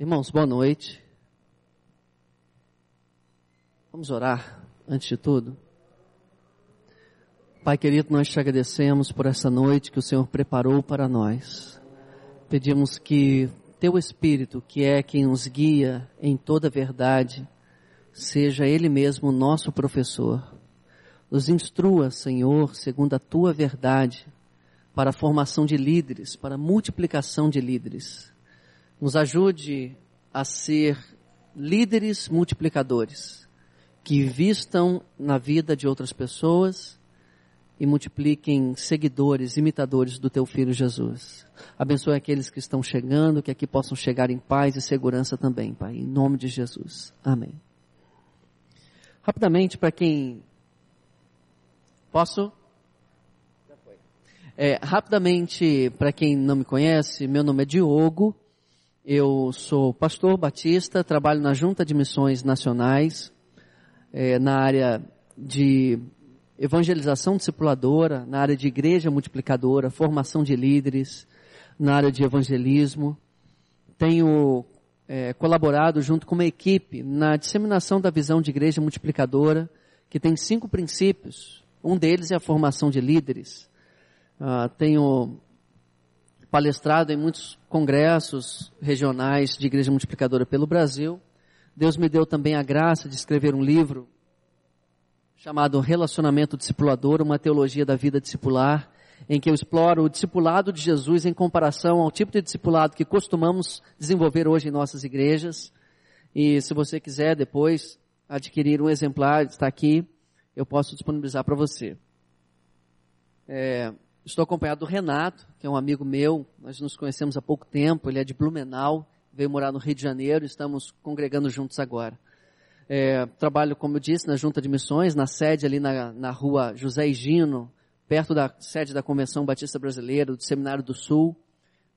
Irmãos, boa noite. Vamos orar antes de tudo. Pai querido, nós te agradecemos por essa noite que o Senhor preparou para nós. Pedimos que teu Espírito, que é quem nos guia em toda verdade, seja Ele mesmo nosso professor. Nos instrua, Senhor, segundo a tua verdade, para a formação de líderes, para a multiplicação de líderes. Nos ajude a ser líderes multiplicadores, que vistam na vida de outras pessoas e multipliquem seguidores, imitadores do teu filho Jesus. Abençoe aqueles que estão chegando, que aqui possam chegar em paz e segurança também, Pai, em nome de Jesus. Amém. Rapidamente, para quem. Posso? É, rapidamente, para quem não me conhece, meu nome é Diogo. Eu sou pastor batista, trabalho na Junta de Missões Nacionais, é, na área de evangelização discipuladora, na área de igreja multiplicadora, formação de líderes, na área de evangelismo. Tenho é, colaborado junto com uma equipe na disseminação da visão de igreja multiplicadora, que tem cinco princípios. Um deles é a formação de líderes. Uh, tenho palestrado em muitos congressos regionais de igreja multiplicadora pelo Brasil. Deus me deu também a graça de escrever um livro chamado Relacionamento Discipulador, uma teologia da vida discipular, em que eu exploro o discipulado de Jesus em comparação ao tipo de discipulado que costumamos desenvolver hoje em nossas igrejas. E se você quiser depois adquirir um exemplar, está aqui, eu posso disponibilizar para você. É, Estou acompanhado do Renato, que é um amigo meu, nós nos conhecemos há pouco tempo, ele é de Blumenau, veio morar no Rio de Janeiro, estamos congregando juntos agora. É, trabalho, como eu disse, na Junta de Missões, na sede ali na, na rua José Higino, perto da sede da Convenção Batista Brasileira, do Seminário do Sul,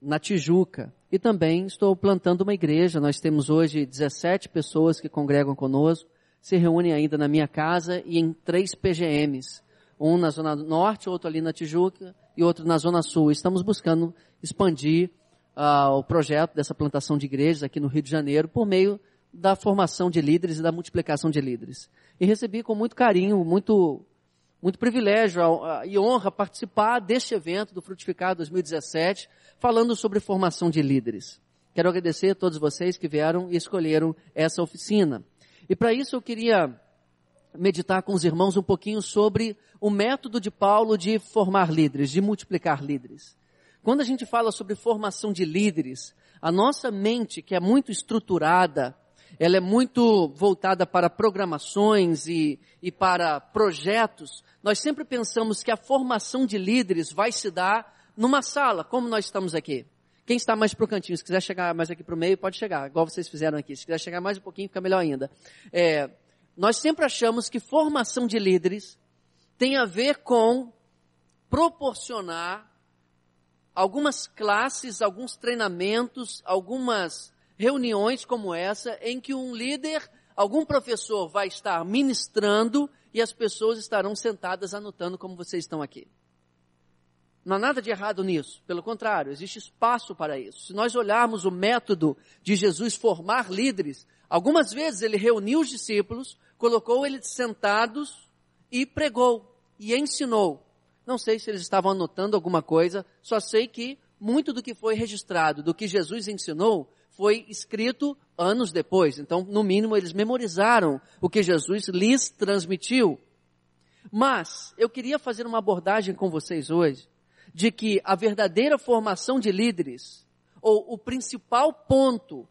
na Tijuca. E também estou plantando uma igreja, nós temos hoje 17 pessoas que congregam conosco, se reúnem ainda na minha casa e em três PGMs um na Zona Norte, outro ali na Tijuca e outro na Zona Sul. Estamos buscando expandir uh, o projeto dessa plantação de igrejas aqui no Rio de Janeiro por meio da formação de líderes e da multiplicação de líderes. E recebi com muito carinho, muito, muito privilégio uh, e honra participar deste evento do Frutificar 2017, falando sobre formação de líderes. Quero agradecer a todos vocês que vieram e escolheram essa oficina. E para isso eu queria meditar com os irmãos um pouquinho sobre o método de Paulo de formar líderes, de multiplicar líderes. Quando a gente fala sobre formação de líderes, a nossa mente, que é muito estruturada, ela é muito voltada para programações e, e para projetos, nós sempre pensamos que a formação de líderes vai se dar numa sala, como nós estamos aqui. Quem está mais para o cantinho, se quiser chegar mais aqui para o meio, pode chegar, igual vocês fizeram aqui. Se quiser chegar mais um pouquinho, fica melhor ainda. É, nós sempre achamos que formação de líderes tem a ver com proporcionar algumas classes, alguns treinamentos, algumas reuniões como essa, em que um líder, algum professor vai estar ministrando e as pessoas estarão sentadas anotando como vocês estão aqui. Não há nada de errado nisso. Pelo contrário, existe espaço para isso. Se nós olharmos o método de Jesus formar líderes, algumas vezes ele reuniu os discípulos, colocou eles sentados e pregou e ensinou. Não sei se eles estavam anotando alguma coisa, só sei que muito do que foi registrado, do que Jesus ensinou, foi escrito anos depois. Então, no mínimo, eles memorizaram o que Jesus lhes transmitiu. Mas, eu queria fazer uma abordagem com vocês hoje de que a verdadeira formação de líderes, ou o principal ponto,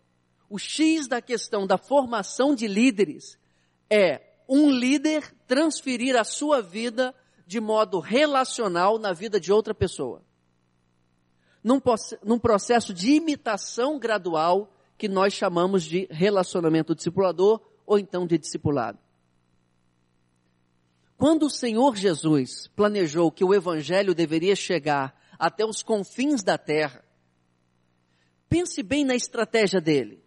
o X da questão da formação de líderes, é um líder transferir a sua vida de modo relacional na vida de outra pessoa. Num, num processo de imitação gradual que nós chamamos de relacionamento discipulador ou então de discipulado. Quando o Senhor Jesus planejou que o Evangelho deveria chegar até os confins da terra, pense bem na estratégia dele.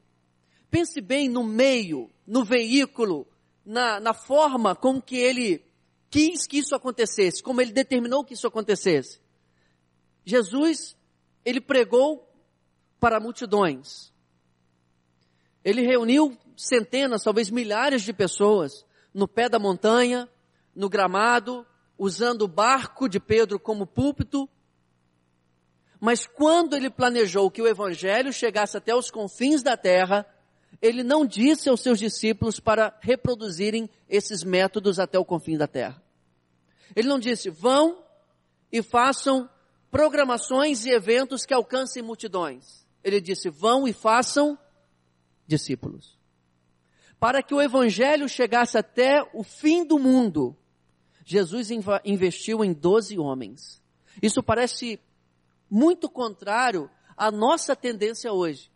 Pense bem no meio, no veículo, na, na forma com que ele quis que isso acontecesse, como ele determinou que isso acontecesse. Jesus, ele pregou para multidões. Ele reuniu centenas, talvez milhares de pessoas no pé da montanha, no gramado, usando o barco de Pedro como púlpito. Mas quando ele planejou que o evangelho chegasse até os confins da terra, ele não disse aos seus discípulos para reproduzirem esses métodos até o confim da terra. Ele não disse, vão e façam programações e eventos que alcancem multidões. Ele disse, vão e façam discípulos. Para que o evangelho chegasse até o fim do mundo, Jesus investiu em doze homens. Isso parece muito contrário à nossa tendência hoje,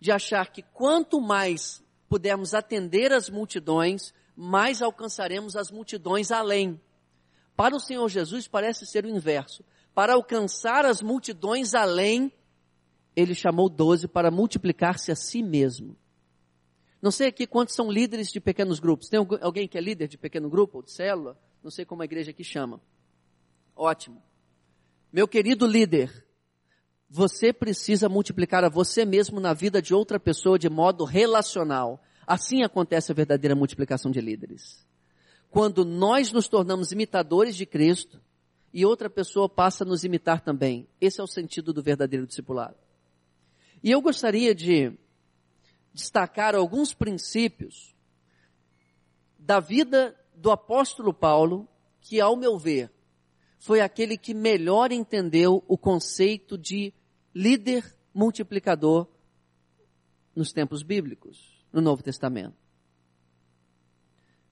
de achar que quanto mais pudermos atender as multidões, mais alcançaremos as multidões além. Para o Senhor Jesus parece ser o inverso. Para alcançar as multidões além, ele chamou doze para multiplicar-se a si mesmo. Não sei aqui quantos são líderes de pequenos grupos. Tem alguém que é líder de pequeno grupo ou de célula? Não sei como a igreja aqui chama. Ótimo. Meu querido líder, você precisa multiplicar a você mesmo na vida de outra pessoa de modo relacional. Assim acontece a verdadeira multiplicação de líderes. Quando nós nos tornamos imitadores de Cristo e outra pessoa passa a nos imitar também. Esse é o sentido do verdadeiro discipulado. E eu gostaria de destacar alguns princípios da vida do apóstolo Paulo, que ao meu ver, foi aquele que melhor entendeu o conceito de líder multiplicador nos tempos bíblicos, no Novo Testamento.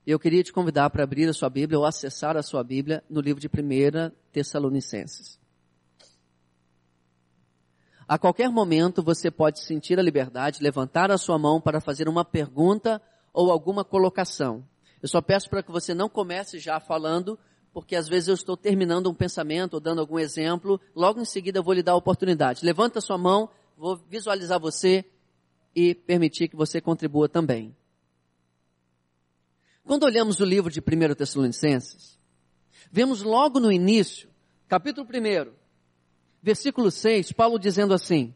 Eu queria te convidar para abrir a sua Bíblia ou acessar a sua Bíblia no livro de 1 Tessalonicenses. A qualquer momento você pode sentir a liberdade, levantar a sua mão para fazer uma pergunta ou alguma colocação. Eu só peço para que você não comece já falando, porque às vezes eu estou terminando um pensamento ou dando algum exemplo, logo em seguida eu vou lhe dar a oportunidade. Levanta sua mão, vou visualizar você e permitir que você contribua também. Quando olhamos o livro de 1 Tessalonicenses, vemos logo no início, capítulo 1, versículo 6, Paulo dizendo assim: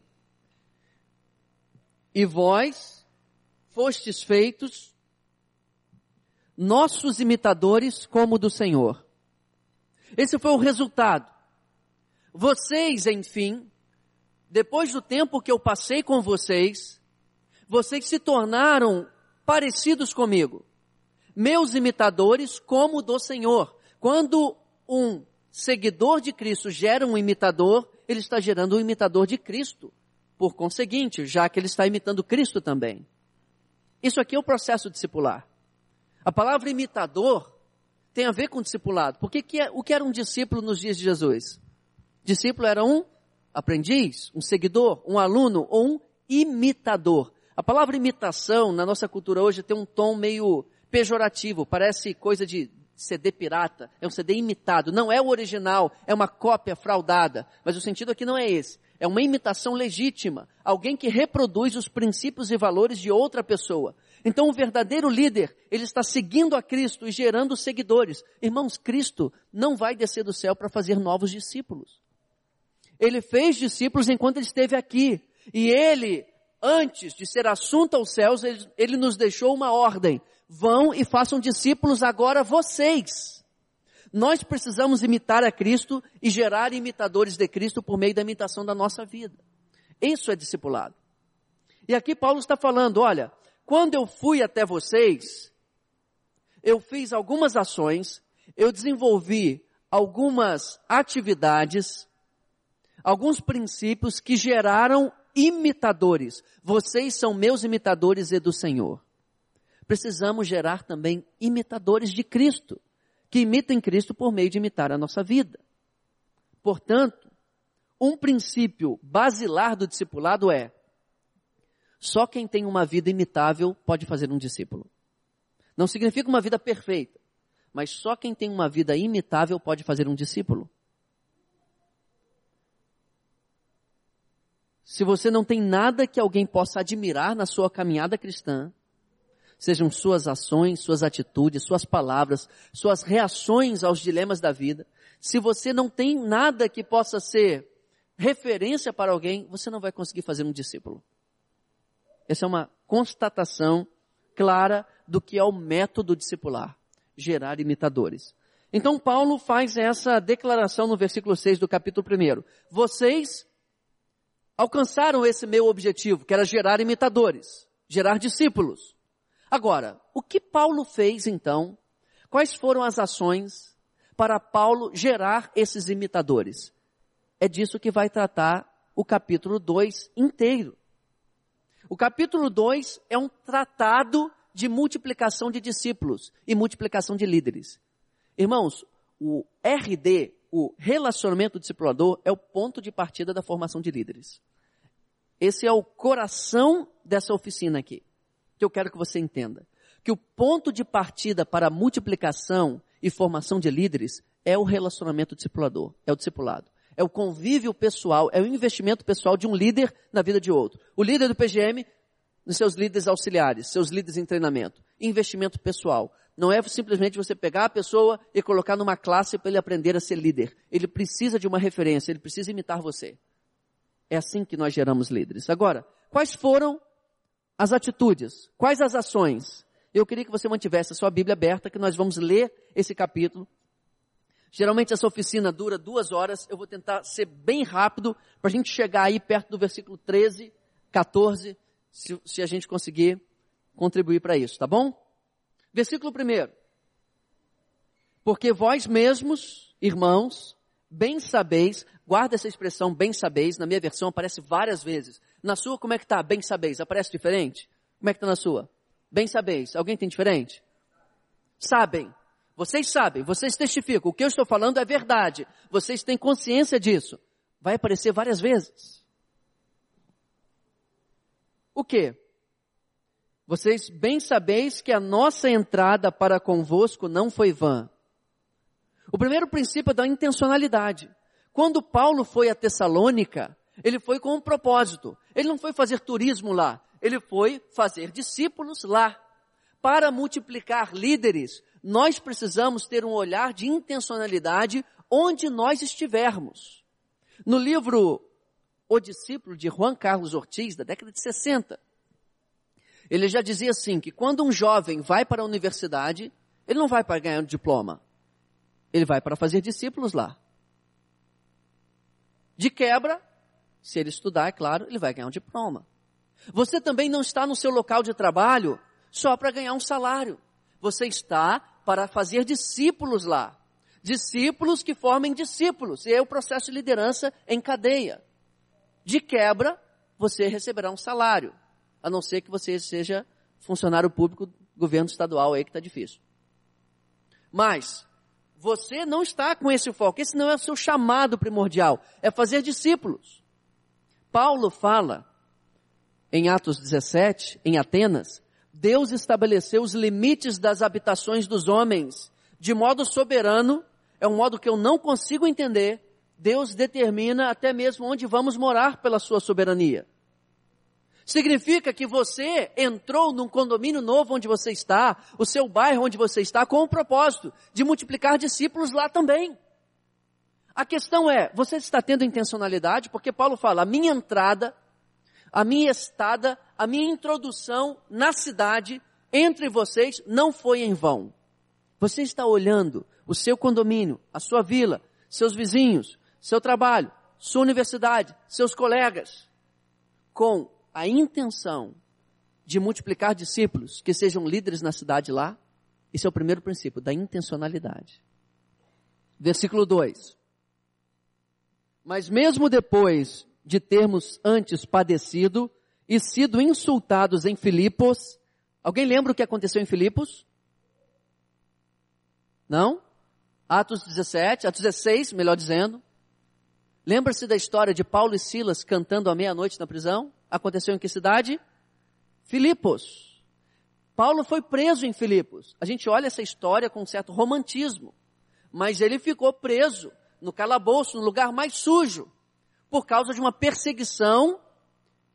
E vós fostes feitos nossos imitadores como do Senhor. Esse foi o resultado. Vocês, enfim, depois do tempo que eu passei com vocês, vocês se tornaram parecidos comigo, meus imitadores como do Senhor. Quando um seguidor de Cristo gera um imitador, ele está gerando um imitador de Cristo. Por conseguinte, já que ele está imitando Cristo também. Isso aqui é o processo discipular. A palavra imitador tem a ver com discipulado. Porque que é, o que era um discípulo nos dias de Jesus? Discípulo era um aprendiz, um seguidor, um aluno ou um imitador. A palavra imitação na nossa cultura hoje tem um tom meio pejorativo, parece coisa de CD pirata, é um CD imitado, não é o original, é uma cópia fraudada. Mas o sentido aqui não é esse. É uma imitação legítima, alguém que reproduz os princípios e valores de outra pessoa. Então o verdadeiro líder, ele está seguindo a Cristo e gerando seguidores. Irmãos, Cristo não vai descer do céu para fazer novos discípulos. Ele fez discípulos enquanto ele esteve aqui. E ele, antes de ser assunto aos céus, ele, ele nos deixou uma ordem. Vão e façam discípulos agora vocês. Nós precisamos imitar a Cristo e gerar imitadores de Cristo por meio da imitação da nossa vida. Isso é discipulado. E aqui Paulo está falando, olha, quando eu fui até vocês, eu fiz algumas ações, eu desenvolvi algumas atividades, alguns princípios que geraram imitadores. Vocês são meus imitadores e do Senhor precisamos gerar também imitadores de Cristo, que imitem Cristo por meio de imitar a nossa vida. Portanto, um princípio basilar do discipulado é: só quem tem uma vida imitável pode fazer um discípulo. Não significa uma vida perfeita, mas só quem tem uma vida imitável pode fazer um discípulo. Se você não tem nada que alguém possa admirar na sua caminhada cristã, sejam suas ações, suas atitudes, suas palavras, suas reações aos dilemas da vida. Se você não tem nada que possa ser referência para alguém, você não vai conseguir fazer um discípulo. Essa é uma constatação clara do que é o método discipular, gerar imitadores. Então Paulo faz essa declaração no versículo 6 do capítulo 1. Vocês alcançaram esse meu objetivo, que era gerar imitadores, gerar discípulos. Agora, o que Paulo fez então? Quais foram as ações para Paulo gerar esses imitadores? É disso que vai tratar o capítulo 2 inteiro. O capítulo 2 é um tratado de multiplicação de discípulos e multiplicação de líderes. Irmãos, o RD, o relacionamento discipulador, é o ponto de partida da formação de líderes. Esse é o coração dessa oficina aqui, que eu quero que você entenda. Que o ponto de partida para a multiplicação e formação de líderes é o relacionamento discipulador, é o discipulado. É o convívio pessoal, é o investimento pessoal de um líder na vida de outro. O líder do PGM nos seus líderes auxiliares, seus líderes em treinamento. Investimento pessoal. Não é simplesmente você pegar a pessoa e colocar numa classe para ele aprender a ser líder. Ele precisa de uma referência, ele precisa imitar você. É assim que nós geramos líderes. Agora, quais foram as atitudes? Quais as ações? Eu queria que você mantivesse a sua Bíblia aberta, que nós vamos ler esse capítulo. Geralmente essa oficina dura duas horas. Eu vou tentar ser bem rápido para a gente chegar aí perto do versículo 13, 14 se, se a gente conseguir contribuir para isso, tá bom? Versículo 1. Porque vós mesmos, irmãos, bem sabeis, guarda essa expressão bem sabeis, na minha versão aparece várias vezes. Na sua, como é que tá? Bem sabeis, aparece diferente? Como é que tá na sua? Bem sabeis. Alguém tem diferente? Sabem. Vocês sabem, vocês testificam. O que eu estou falando é verdade. Vocês têm consciência disso. Vai aparecer várias vezes. O que? Vocês bem sabeis que a nossa entrada para convosco não foi vã. O primeiro princípio é da intencionalidade. Quando Paulo foi a Tessalônica, ele foi com um propósito. Ele não foi fazer turismo lá, ele foi fazer discípulos lá. Para multiplicar líderes, nós precisamos ter um olhar de intencionalidade onde nós estivermos. No livro o discípulo de Juan Carlos Ortiz, da década de 60. Ele já dizia assim, que quando um jovem vai para a universidade, ele não vai para ganhar um diploma. Ele vai para fazer discípulos lá. De quebra, se ele estudar, é claro, ele vai ganhar um diploma. Você também não está no seu local de trabalho só para ganhar um salário. Você está para fazer discípulos lá. Discípulos que formem discípulos. E é o processo de liderança em cadeia. De quebra, você receberá um salário, a não ser que você seja funcionário público, governo estadual aí que está difícil. Mas, você não está com esse foco, esse não é o seu chamado primordial, é fazer discípulos. Paulo fala, em Atos 17, em Atenas, Deus estabeleceu os limites das habitações dos homens, de modo soberano, é um modo que eu não consigo entender, Deus determina até mesmo onde vamos morar pela sua soberania. Significa que você entrou num condomínio novo onde você está, o seu bairro onde você está, com o propósito de multiplicar discípulos lá também. A questão é, você está tendo intencionalidade? Porque Paulo fala, a minha entrada, a minha estada, a minha introdução na cidade, entre vocês, não foi em vão. Você está olhando o seu condomínio, a sua vila, seus vizinhos, seu trabalho, sua universidade, seus colegas, com a intenção de multiplicar discípulos que sejam líderes na cidade lá, esse é o primeiro princípio da intencionalidade. Versículo 2. Mas mesmo depois de termos antes padecido e sido insultados em Filipos, alguém lembra o que aconteceu em Filipos? Não? Atos 17, Atos 16, melhor dizendo. Lembra-se da história de Paulo e Silas cantando à meia-noite na prisão? Aconteceu em que cidade? Filipos. Paulo foi preso em Filipos. A gente olha essa história com um certo romantismo, mas ele ficou preso no calabouço, no lugar mais sujo, por causa de uma perseguição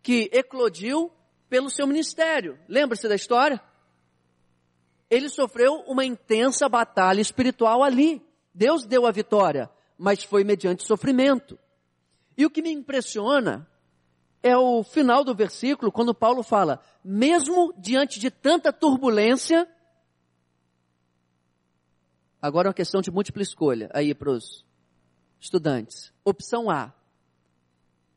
que eclodiu pelo seu ministério. Lembra-se da história? Ele sofreu uma intensa batalha espiritual ali. Deus deu a vitória mas foi mediante sofrimento. E o que me impressiona é o final do versículo, quando Paulo fala, mesmo diante de tanta turbulência, agora é uma questão de múltipla escolha aí para os estudantes. Opção A.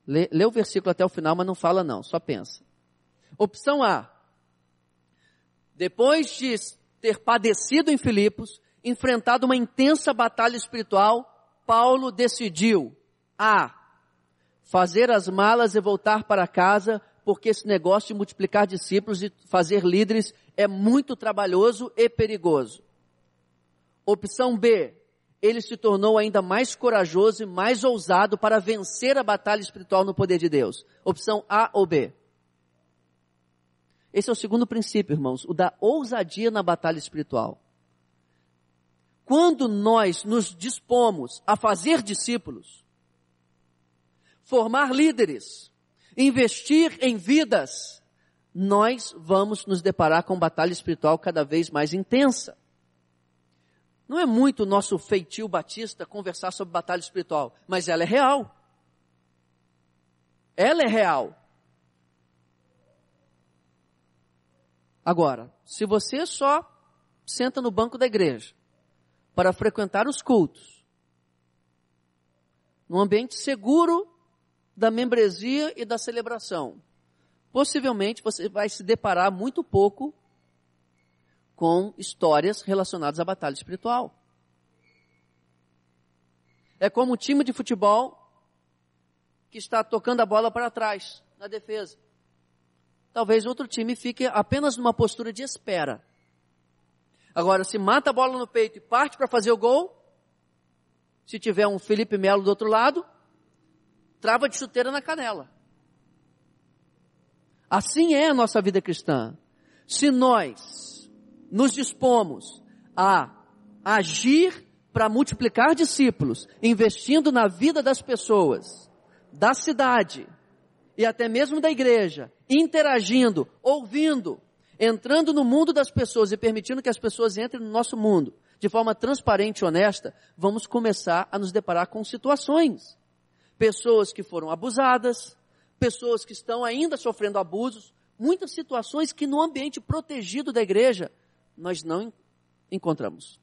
Lê, lê o versículo até o final, mas não fala não, só pensa. Opção A. Depois de ter padecido em Filipos, enfrentado uma intensa batalha espiritual, Paulo decidiu A. Fazer as malas e voltar para casa, porque esse negócio de multiplicar discípulos e fazer líderes é muito trabalhoso e perigoso. Opção B. Ele se tornou ainda mais corajoso e mais ousado para vencer a batalha espiritual no poder de Deus. Opção A ou B. Esse é o segundo princípio, irmãos, o da ousadia na batalha espiritual. Quando nós nos dispomos a fazer discípulos, formar líderes, investir em vidas, nós vamos nos deparar com batalha espiritual cada vez mais intensa. Não é muito o nosso feitio batista conversar sobre batalha espiritual, mas ela é real. Ela é real. Agora, se você só senta no banco da igreja para frequentar os cultos, num ambiente seguro da membresia e da celebração, possivelmente você vai se deparar muito pouco com histórias relacionadas à batalha espiritual. É como um time de futebol que está tocando a bola para trás, na defesa talvez outro time fique apenas numa postura de espera. Agora, se mata a bola no peito e parte para fazer o gol, se tiver um Felipe Melo do outro lado, trava de chuteira na canela. Assim é a nossa vida cristã. Se nós nos dispomos a agir para multiplicar discípulos, investindo na vida das pessoas, da cidade, e até mesmo da igreja, interagindo, ouvindo, entrando no mundo das pessoas e permitindo que as pessoas entrem no nosso mundo de forma transparente e honesta, vamos começar a nos deparar com situações. Pessoas que foram abusadas, pessoas que estão ainda sofrendo abusos, muitas situações que no ambiente protegido da igreja nós não encontramos.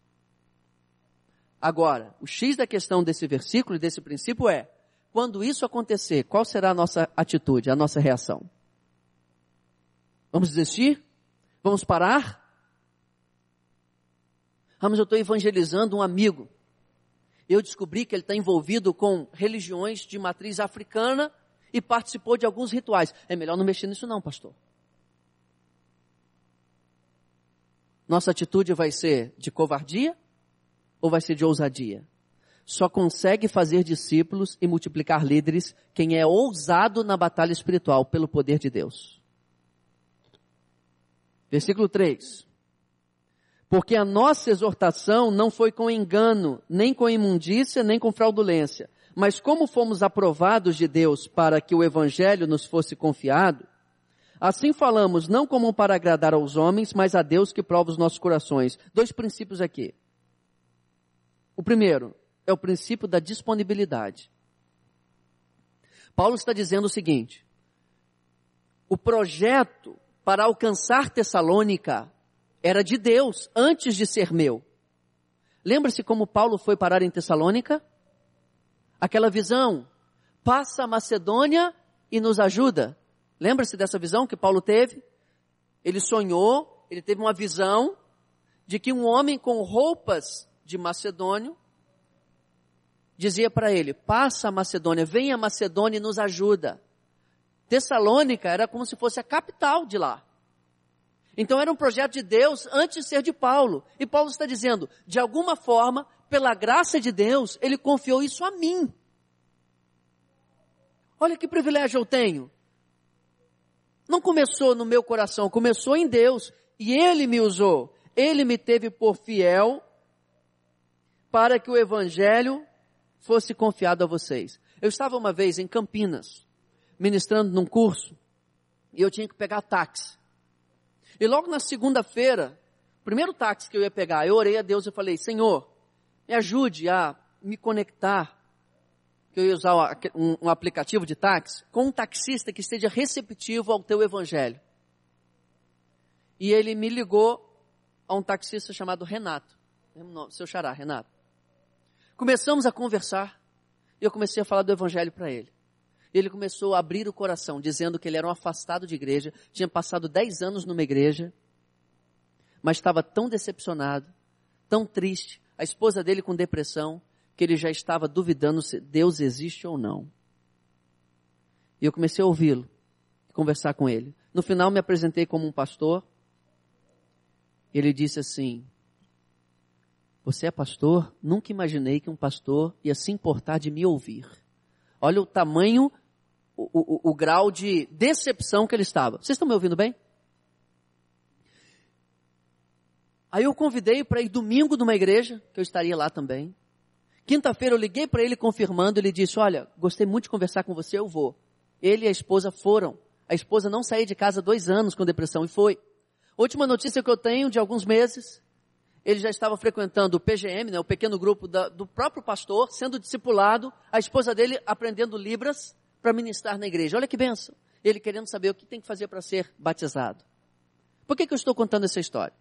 Agora, o X da questão desse versículo e desse princípio é, quando isso acontecer, qual será a nossa atitude, a nossa reação? Vamos desistir? Vamos parar? Ah, mas eu estou evangelizando um amigo. Eu descobri que ele está envolvido com religiões de matriz africana e participou de alguns rituais. É melhor não mexer nisso não, pastor. Nossa atitude vai ser de covardia ou vai ser de ousadia? Só consegue fazer discípulos e multiplicar líderes quem é ousado na batalha espiritual pelo poder de Deus. Versículo 3. Porque a nossa exortação não foi com engano, nem com imundícia, nem com fraudulência. Mas como fomos aprovados de Deus para que o evangelho nos fosse confiado, assim falamos não como para agradar aos homens, mas a Deus que prova os nossos corações. Dois princípios aqui. O primeiro, é o princípio da disponibilidade. Paulo está dizendo o seguinte: o projeto para alcançar Tessalônica era de Deus antes de ser meu. Lembra-se como Paulo foi parar em Tessalônica? Aquela visão, passa a Macedônia e nos ajuda. Lembra-se dessa visão que Paulo teve? Ele sonhou, ele teve uma visão de que um homem com roupas de macedônio dizia para ele: passa a Macedônia, venha a Macedônia e nos ajuda. Tessalônica era como se fosse a capital de lá. Então era um projeto de Deus antes de ser de Paulo. E Paulo está dizendo, de alguma forma, pela graça de Deus, ele confiou isso a mim. Olha que privilégio eu tenho. Não começou no meu coração, começou em Deus. E Ele me usou. Ele me teve por fiel para que o Evangelho fosse confiado a vocês. Eu estava uma vez em Campinas, ministrando num curso, e eu tinha que pegar táxi. E logo na segunda-feira, primeiro táxi que eu ia pegar, eu orei a Deus e falei, Senhor, me ajude a me conectar. Que eu ia usar um, aplicativo de táxi com um taxista que esteja receptivo ao teu evangelho. E ele me ligou a um taxista chamado Renato, seu xará, Renato. Começamos a conversar e eu comecei a falar do evangelho para ele. Ele começou a abrir o coração, dizendo que ele era um afastado de igreja, tinha passado 10 anos numa igreja, mas estava tão decepcionado, tão triste, a esposa dele com depressão, que ele já estava duvidando se Deus existe ou não. E eu comecei a ouvi-lo, conversar com ele. No final me apresentei como um pastor. Ele disse assim: Você é pastor? Nunca imaginei que um pastor ia se importar de me ouvir. Olha o tamanho, o, o, o grau de decepção que ele estava. Vocês estão me ouvindo bem? Aí eu convidei para ir domingo numa igreja, que eu estaria lá também. Quinta-feira eu liguei para ele confirmando, ele disse, olha, gostei muito de conversar com você, eu vou. Ele e a esposa foram. A esposa não saiu de casa dois anos com depressão e foi. Última notícia que eu tenho de alguns meses, ele já estava frequentando o PGM, né, o pequeno grupo da, do próprio pastor, sendo discipulado, a esposa dele aprendendo Libras para ministrar na igreja. Olha que benção. Ele querendo saber o que tem que fazer para ser batizado. Por que, que eu estou contando essa história?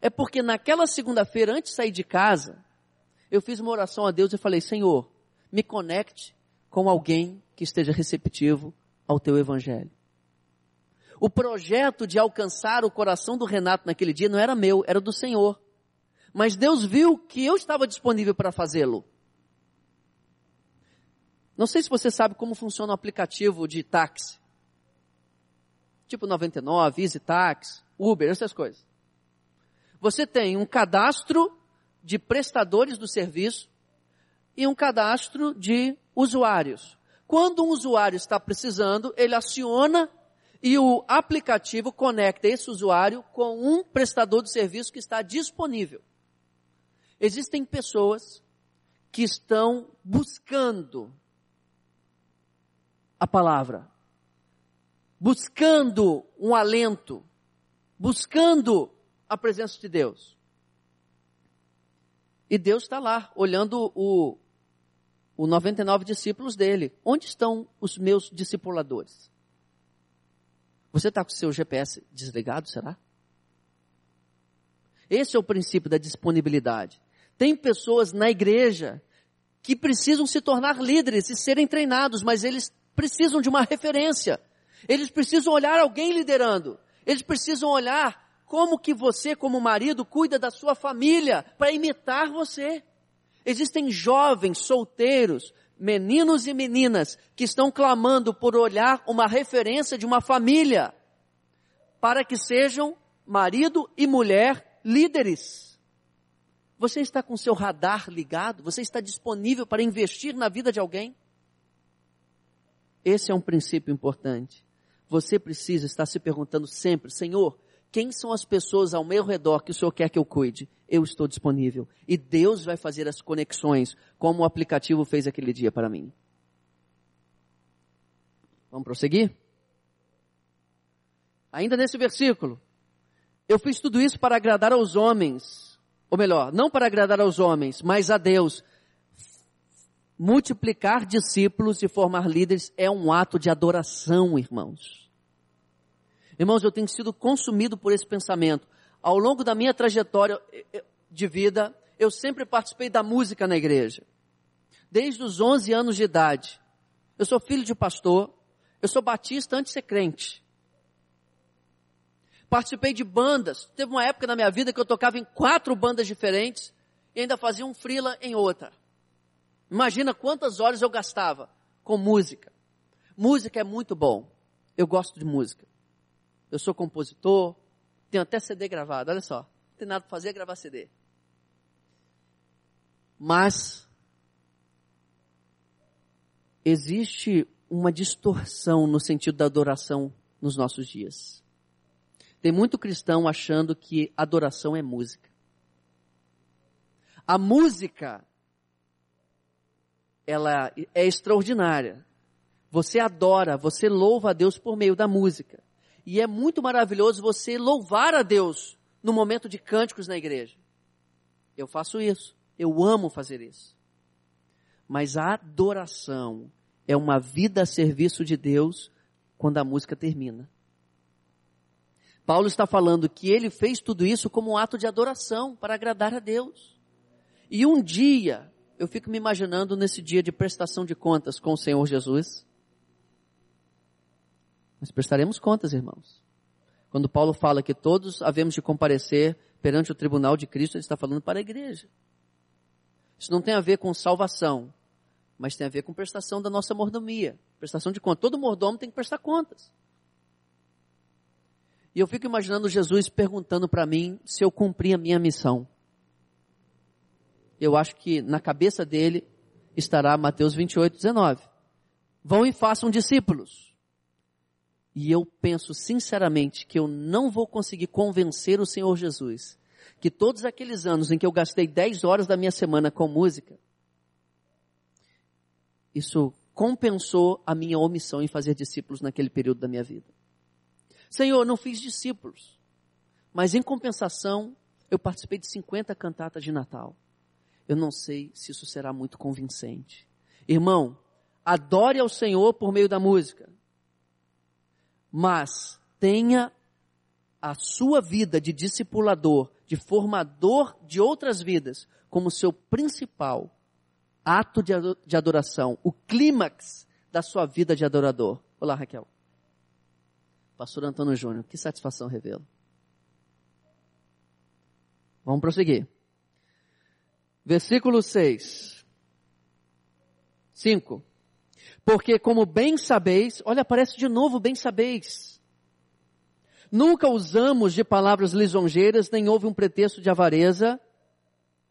É porque naquela segunda-feira, antes de sair de casa, eu fiz uma oração a Deus e falei, Senhor, me conecte com alguém que esteja receptivo ao teu evangelho. O projeto de alcançar o coração do Renato naquele dia não era meu, era do Senhor. Mas Deus viu que eu estava disponível para fazê-lo. Não sei se você sabe como funciona o aplicativo de táxi. Tipo 99, Easy Taxi, Uber, essas coisas. Você tem um cadastro de prestadores do serviço e um cadastro de usuários. Quando um usuário está precisando, ele aciona e o aplicativo conecta esse usuário com um prestador de serviço que está disponível. Existem pessoas que estão buscando a palavra, buscando um alento, buscando a presença de Deus. E Deus está lá, olhando o, o 99 discípulos dele. Onde estão os meus discipuladores? Você está com o seu GPS desligado, será? Esse é o princípio da disponibilidade. Tem pessoas na igreja que precisam se tornar líderes e serem treinados, mas eles precisam de uma referência. Eles precisam olhar alguém liderando. Eles precisam olhar como que você, como marido, cuida da sua família para imitar você. Existem jovens solteiros, meninos e meninas que estão clamando por olhar uma referência de uma família para que sejam marido e mulher líderes. Você está com seu radar ligado? Você está disponível para investir na vida de alguém? Esse é um princípio importante. Você precisa estar se perguntando sempre, Senhor, quem são as pessoas ao meu redor que o Senhor quer que eu cuide? Eu estou disponível. E Deus vai fazer as conexões, como o aplicativo fez aquele dia para mim. Vamos prosseguir? Ainda nesse versículo. Eu fiz tudo isso para agradar aos homens. Ou melhor, não para agradar aos homens, mas a Deus. Multiplicar discípulos e formar líderes é um ato de adoração, irmãos. Irmãos, eu tenho sido consumido por esse pensamento. Ao longo da minha trajetória eh, eh, de vida, eu sempre participei da música na igreja. Desde os 11 anos de idade. Eu sou filho de pastor. Eu sou batista antes de ser crente. Participei de bandas. Teve uma época na minha vida que eu tocava em quatro bandas diferentes e ainda fazia um frila em outra. Imagina quantas horas eu gastava com música. Música é muito bom. Eu gosto de música eu sou compositor, tenho até CD gravado, olha só. Não tem nada para fazer, é gravar CD. Mas existe uma distorção no sentido da adoração nos nossos dias. Tem muito cristão achando que adoração é música. A música, ela é extraordinária. Você adora, você louva a Deus por meio da música. E é muito maravilhoso você louvar a Deus no momento de cânticos na igreja. Eu faço isso. Eu amo fazer isso. Mas a adoração é uma vida a serviço de Deus quando a música termina. Paulo está falando que ele fez tudo isso como um ato de adoração para agradar a Deus. E um dia, eu fico me imaginando nesse dia de prestação de contas com o Senhor Jesus. Nós prestaremos contas, irmãos. Quando Paulo fala que todos havemos de comparecer perante o tribunal de Cristo, ele está falando para a igreja. Isso não tem a ver com salvação, mas tem a ver com prestação da nossa mordomia, prestação de contas. Todo mordomo tem que prestar contas. E eu fico imaginando Jesus perguntando para mim se eu cumpri a minha missão. Eu acho que na cabeça dele estará Mateus 28, 19. Vão e façam discípulos. E eu penso sinceramente que eu não vou conseguir convencer o Senhor Jesus que todos aqueles anos em que eu gastei 10 horas da minha semana com música, isso compensou a minha omissão em fazer discípulos naquele período da minha vida. Senhor, não fiz discípulos, mas em compensação eu participei de 50 cantatas de Natal. Eu não sei se isso será muito convincente. Irmão, adore ao Senhor por meio da música mas tenha a sua vida de discipulador, de formador de outras vidas, como seu principal ato de adoração, o clímax da sua vida de adorador. Olá, Raquel. Pastor Antônio Júnior, que satisfação revela. Vamos prosseguir. Versículo 6. 5. Porque como bem sabeis, olha, aparece de novo bem sabeis. Nunca usamos de palavras lisonjeiras, nem houve um pretexto de avareza.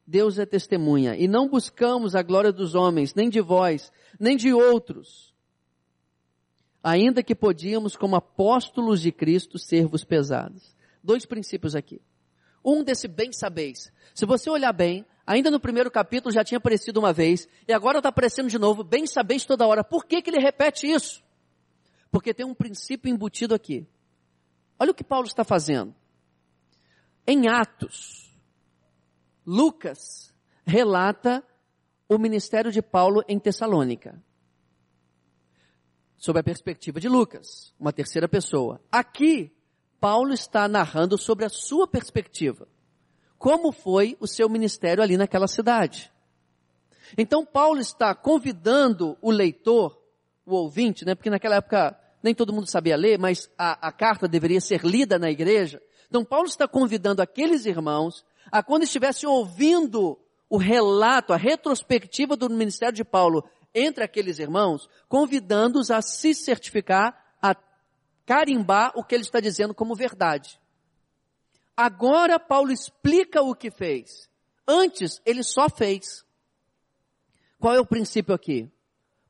Deus é testemunha. E não buscamos a glória dos homens, nem de vós, nem de outros. Ainda que podíamos, como apóstolos de Cristo, servos pesados. Dois princípios aqui. Um desse bem sabeis. Se você olhar bem, Ainda no primeiro capítulo já tinha aparecido uma vez, e agora está aparecendo de novo, bem sabeis toda hora. Por que, que ele repete isso? Porque tem um princípio embutido aqui. Olha o que Paulo está fazendo. Em Atos, Lucas relata o ministério de Paulo em Tessalônica. Sob a perspectiva de Lucas, uma terceira pessoa. Aqui, Paulo está narrando sobre a sua perspectiva como foi o seu ministério ali naquela cidade. Então Paulo está convidando o leitor, o ouvinte, né? Porque naquela época nem todo mundo sabia ler, mas a, a carta deveria ser lida na igreja. Então Paulo está convidando aqueles irmãos a quando estivessem ouvindo o relato, a retrospectiva do ministério de Paulo entre aqueles irmãos, convidando-os a se certificar, a carimbar o que ele está dizendo como verdade. Agora Paulo explica o que fez. Antes ele só fez. Qual é o princípio aqui?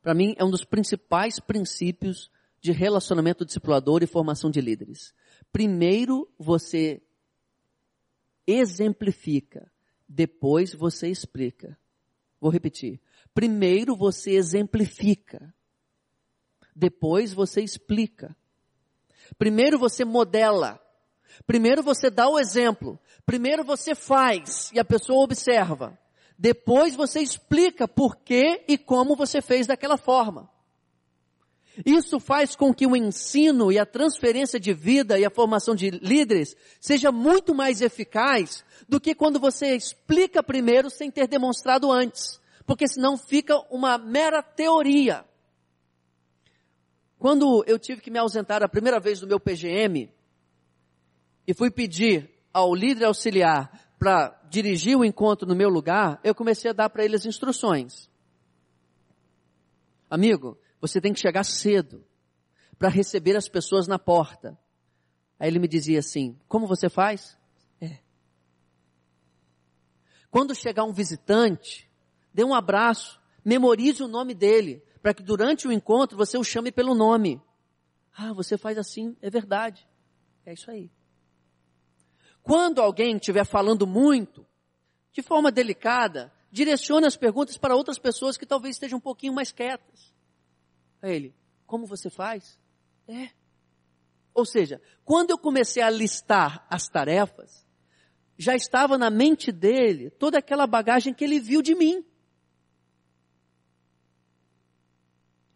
Para mim é um dos principais princípios de relacionamento discipulador e formação de líderes. Primeiro você exemplifica, depois você explica. Vou repetir. Primeiro você exemplifica, depois você explica. Primeiro você modela, Primeiro você dá o exemplo. Primeiro você faz e a pessoa observa. Depois você explica por que e como você fez daquela forma. Isso faz com que o ensino e a transferência de vida e a formação de líderes seja muito mais eficaz do que quando você explica primeiro sem ter demonstrado antes. Porque senão fica uma mera teoria. Quando eu tive que me ausentar a primeira vez do meu PGM, e fui pedir ao líder auxiliar para dirigir o encontro no meu lugar, eu comecei a dar para ele as instruções. Amigo, você tem que chegar cedo para receber as pessoas na porta. Aí ele me dizia assim: Como você faz? É. Quando chegar um visitante, dê um abraço, memorize o nome dele, para que durante o encontro você o chame pelo nome. Ah, você faz assim, é verdade. É isso aí. Quando alguém estiver falando muito, de forma delicada, direcione as perguntas para outras pessoas que talvez estejam um pouquinho mais quietas. A ele, como você faz? É. Ou seja, quando eu comecei a listar as tarefas, já estava na mente dele toda aquela bagagem que ele viu de mim.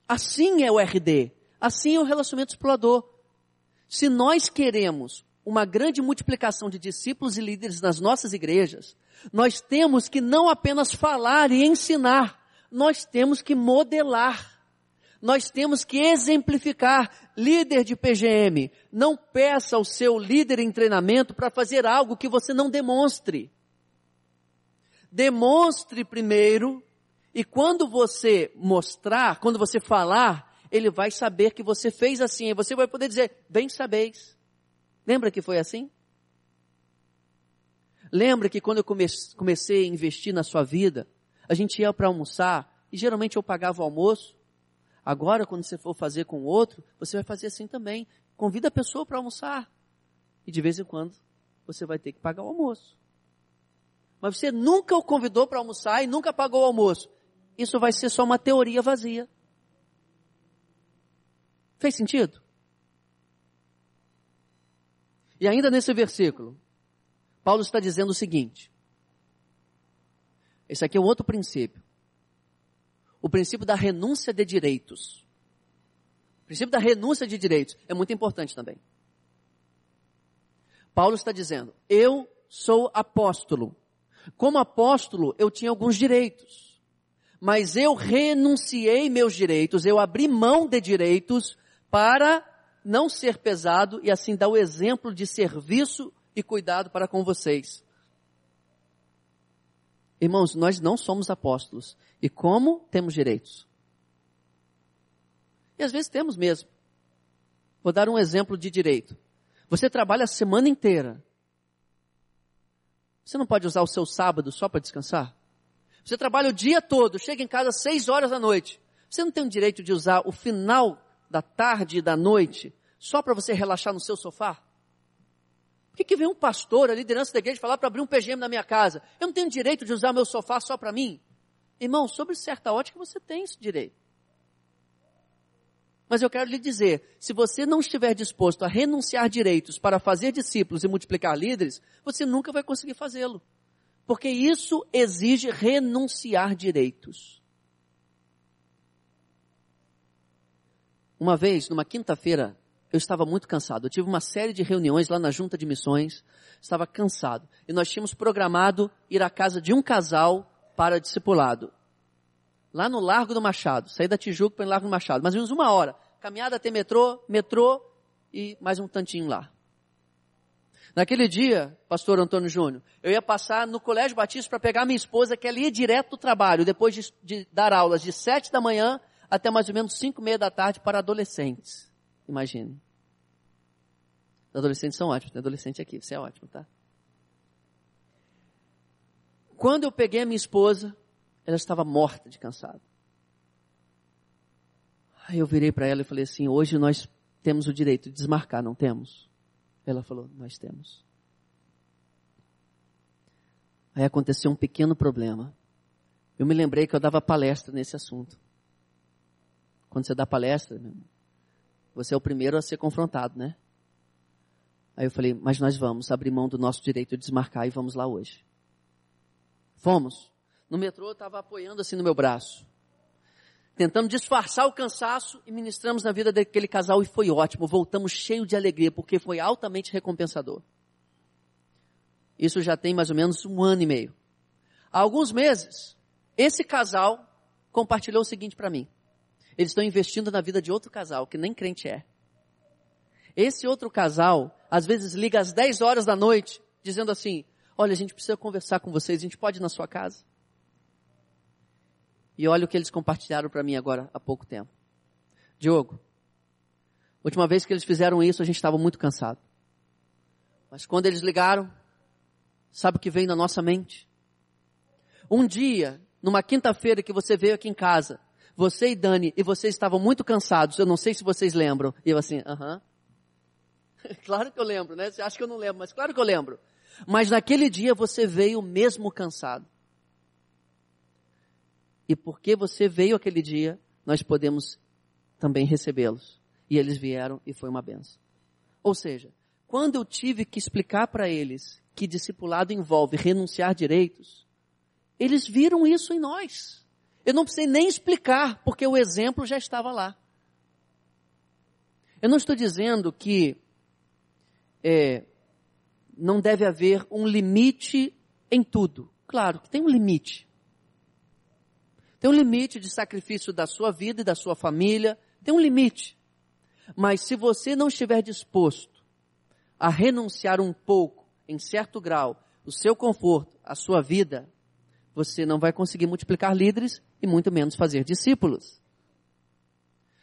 Assim é o RD. Assim é o relacionamento explorador. Se nós queremos uma grande multiplicação de discípulos e líderes nas nossas igrejas, nós temos que não apenas falar e ensinar, nós temos que modelar. Nós temos que exemplificar. Líder de PGM, não peça ao seu líder em treinamento para fazer algo que você não demonstre. Demonstre primeiro, e quando você mostrar, quando você falar, ele vai saber que você fez assim, e você vai poder dizer, bem sabeis. Lembra que foi assim? Lembra que quando eu comecei a investir na sua vida, a gente ia para almoçar e geralmente eu pagava o almoço. Agora, quando você for fazer com outro, você vai fazer assim também. Convida a pessoa para almoçar. E de vez em quando você vai ter que pagar o almoço. Mas você nunca o convidou para almoçar e nunca pagou o almoço. Isso vai ser só uma teoria vazia. Fez sentido? E ainda nesse versículo, Paulo está dizendo o seguinte. Esse aqui é um outro princípio. O princípio da renúncia de direitos. O princípio da renúncia de direitos é muito importante também. Paulo está dizendo, eu sou apóstolo. Como apóstolo, eu tinha alguns direitos. Mas eu renunciei meus direitos, eu abri mão de direitos para não ser pesado e assim dar o exemplo de serviço e cuidado para com vocês. Irmãos, nós não somos apóstolos. E como temos direitos? E às vezes temos mesmo. Vou dar um exemplo de direito. Você trabalha a semana inteira. Você não pode usar o seu sábado só para descansar? Você trabalha o dia todo, chega em casa às seis horas da noite. Você não tem o direito de usar o final da tarde e da noite, só para você relaxar no seu sofá? Por que, que vem um pastor, a liderança da igreja, falar para abrir um PGM na minha casa? Eu não tenho direito de usar meu sofá só para mim? Irmão, sobre certa ótica você tem esse direito. Mas eu quero lhe dizer, se você não estiver disposto a renunciar direitos para fazer discípulos e multiplicar líderes, você nunca vai conseguir fazê-lo. Porque isso exige renunciar direitos. Uma vez, numa quinta-feira, eu estava muito cansado. Eu tive uma série de reuniões lá na junta de missões, estava cansado. E nós tínhamos programado ir à casa de um casal para discipulado. Lá no Largo do Machado, sair da Tijuca para o Largo do Machado, mais ou menos uma hora. Caminhada até metrô, metrô e mais um tantinho lá. Naquele dia, pastor Antônio Júnior, eu ia passar no Colégio Batista para pegar minha esposa, que ela ia direto do trabalho, depois de, de dar aulas de sete da manhã até mais ou menos cinco e meia da tarde para adolescentes. Imagine. Os adolescentes são ótimos, tem adolescente aqui, você é ótimo, tá? Quando eu peguei a minha esposa, ela estava morta de cansado. Aí eu virei para ela e falei assim: hoje nós temos o direito de desmarcar, não temos? Ela falou: nós temos. Aí aconteceu um pequeno problema. Eu me lembrei que eu dava palestra nesse assunto. Quando você dá palestra, você é o primeiro a ser confrontado, né? Aí eu falei, mas nós vamos abrir mão do nosso direito de desmarcar e vamos lá hoje. Fomos. No metrô eu estava apoiando assim no meu braço. Tentando disfarçar o cansaço e ministramos na vida daquele casal e foi ótimo. Voltamos cheio de alegria porque foi altamente recompensador. Isso já tem mais ou menos um ano e meio. Há alguns meses, esse casal compartilhou o seguinte para mim. Eles estão investindo na vida de outro casal, que nem crente é. Esse outro casal, às vezes liga às 10 horas da noite, dizendo assim, olha, a gente precisa conversar com vocês, a gente pode ir na sua casa? E olha o que eles compartilharam para mim agora há pouco tempo. Diogo, última vez que eles fizeram isso, a gente estava muito cansado. Mas quando eles ligaram, sabe o que veio na nossa mente? Um dia, numa quinta-feira que você veio aqui em casa, você e Dani, e vocês estavam muito cansados, eu não sei se vocês lembram. E eu assim, aham. Uh -huh. claro que eu lembro, né? Você acha que eu não lembro, mas claro que eu lembro. Mas naquele dia você veio mesmo cansado. E porque você veio aquele dia, nós podemos também recebê-los. E eles vieram e foi uma benção. Ou seja, quando eu tive que explicar para eles que discipulado envolve renunciar direitos, eles viram isso em nós. Eu não precisei nem explicar, porque o exemplo já estava lá. Eu não estou dizendo que é, não deve haver um limite em tudo. Claro que tem um limite. Tem um limite de sacrifício da sua vida e da sua família. Tem um limite. Mas se você não estiver disposto a renunciar um pouco, em certo grau, o seu conforto, a sua vida, você não vai conseguir multiplicar líderes e muito menos fazer discípulos.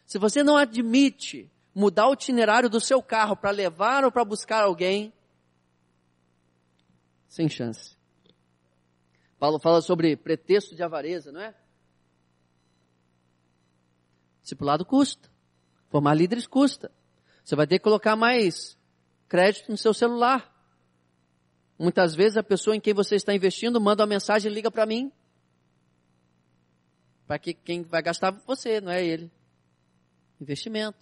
Se você não admite mudar o itinerário do seu carro para levar ou para buscar alguém, sem chance. Paulo fala sobre pretexto de avareza, não é? Discipulado custa. Formar líderes custa. Você vai ter que colocar mais crédito no seu celular. Muitas vezes a pessoa em quem você está investindo manda uma mensagem e liga para mim. Para que quem vai gastar você, não é ele. Investimento.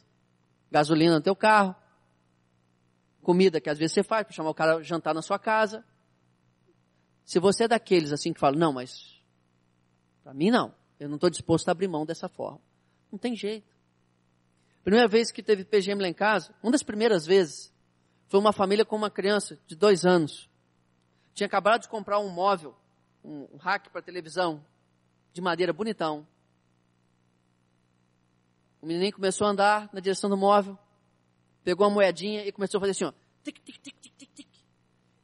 Gasolina no teu carro. Comida que às vezes você faz para chamar o cara jantar na sua casa. Se você é daqueles assim que fala, não, mas para mim não. Eu não estou disposto a abrir mão dessa forma. Não tem jeito. Primeira vez que teve PGM lá em casa, uma das primeiras vezes, foi uma família com uma criança de dois anos. Tinha acabado de comprar um móvel, um, um rack para televisão, de madeira bonitão. O menininho começou a andar na direção do móvel, pegou uma moedinha e começou a fazer assim, ó, tic, tic, tic, tic, tic, tic.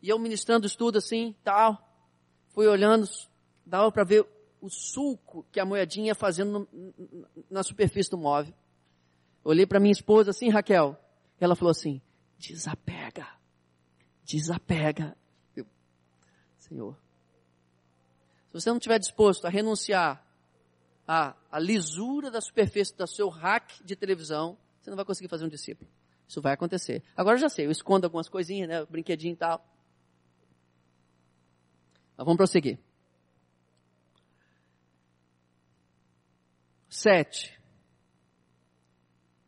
E eu ministrando estudo assim, tal, fui olhando, dava para ver o sulco que a moedinha ia fazendo no, na superfície do móvel. Olhei para minha esposa assim, Raquel. Ela falou assim: desapega, desapega. Eu, Senhor, se você não estiver disposto a renunciar à, à lisura da superfície do seu rack de televisão, você não vai conseguir fazer um discípulo. Isso vai acontecer. Agora eu já sei, eu escondo algumas coisinhas, né, brinquedinho e tal. Mas vamos prosseguir. Sete.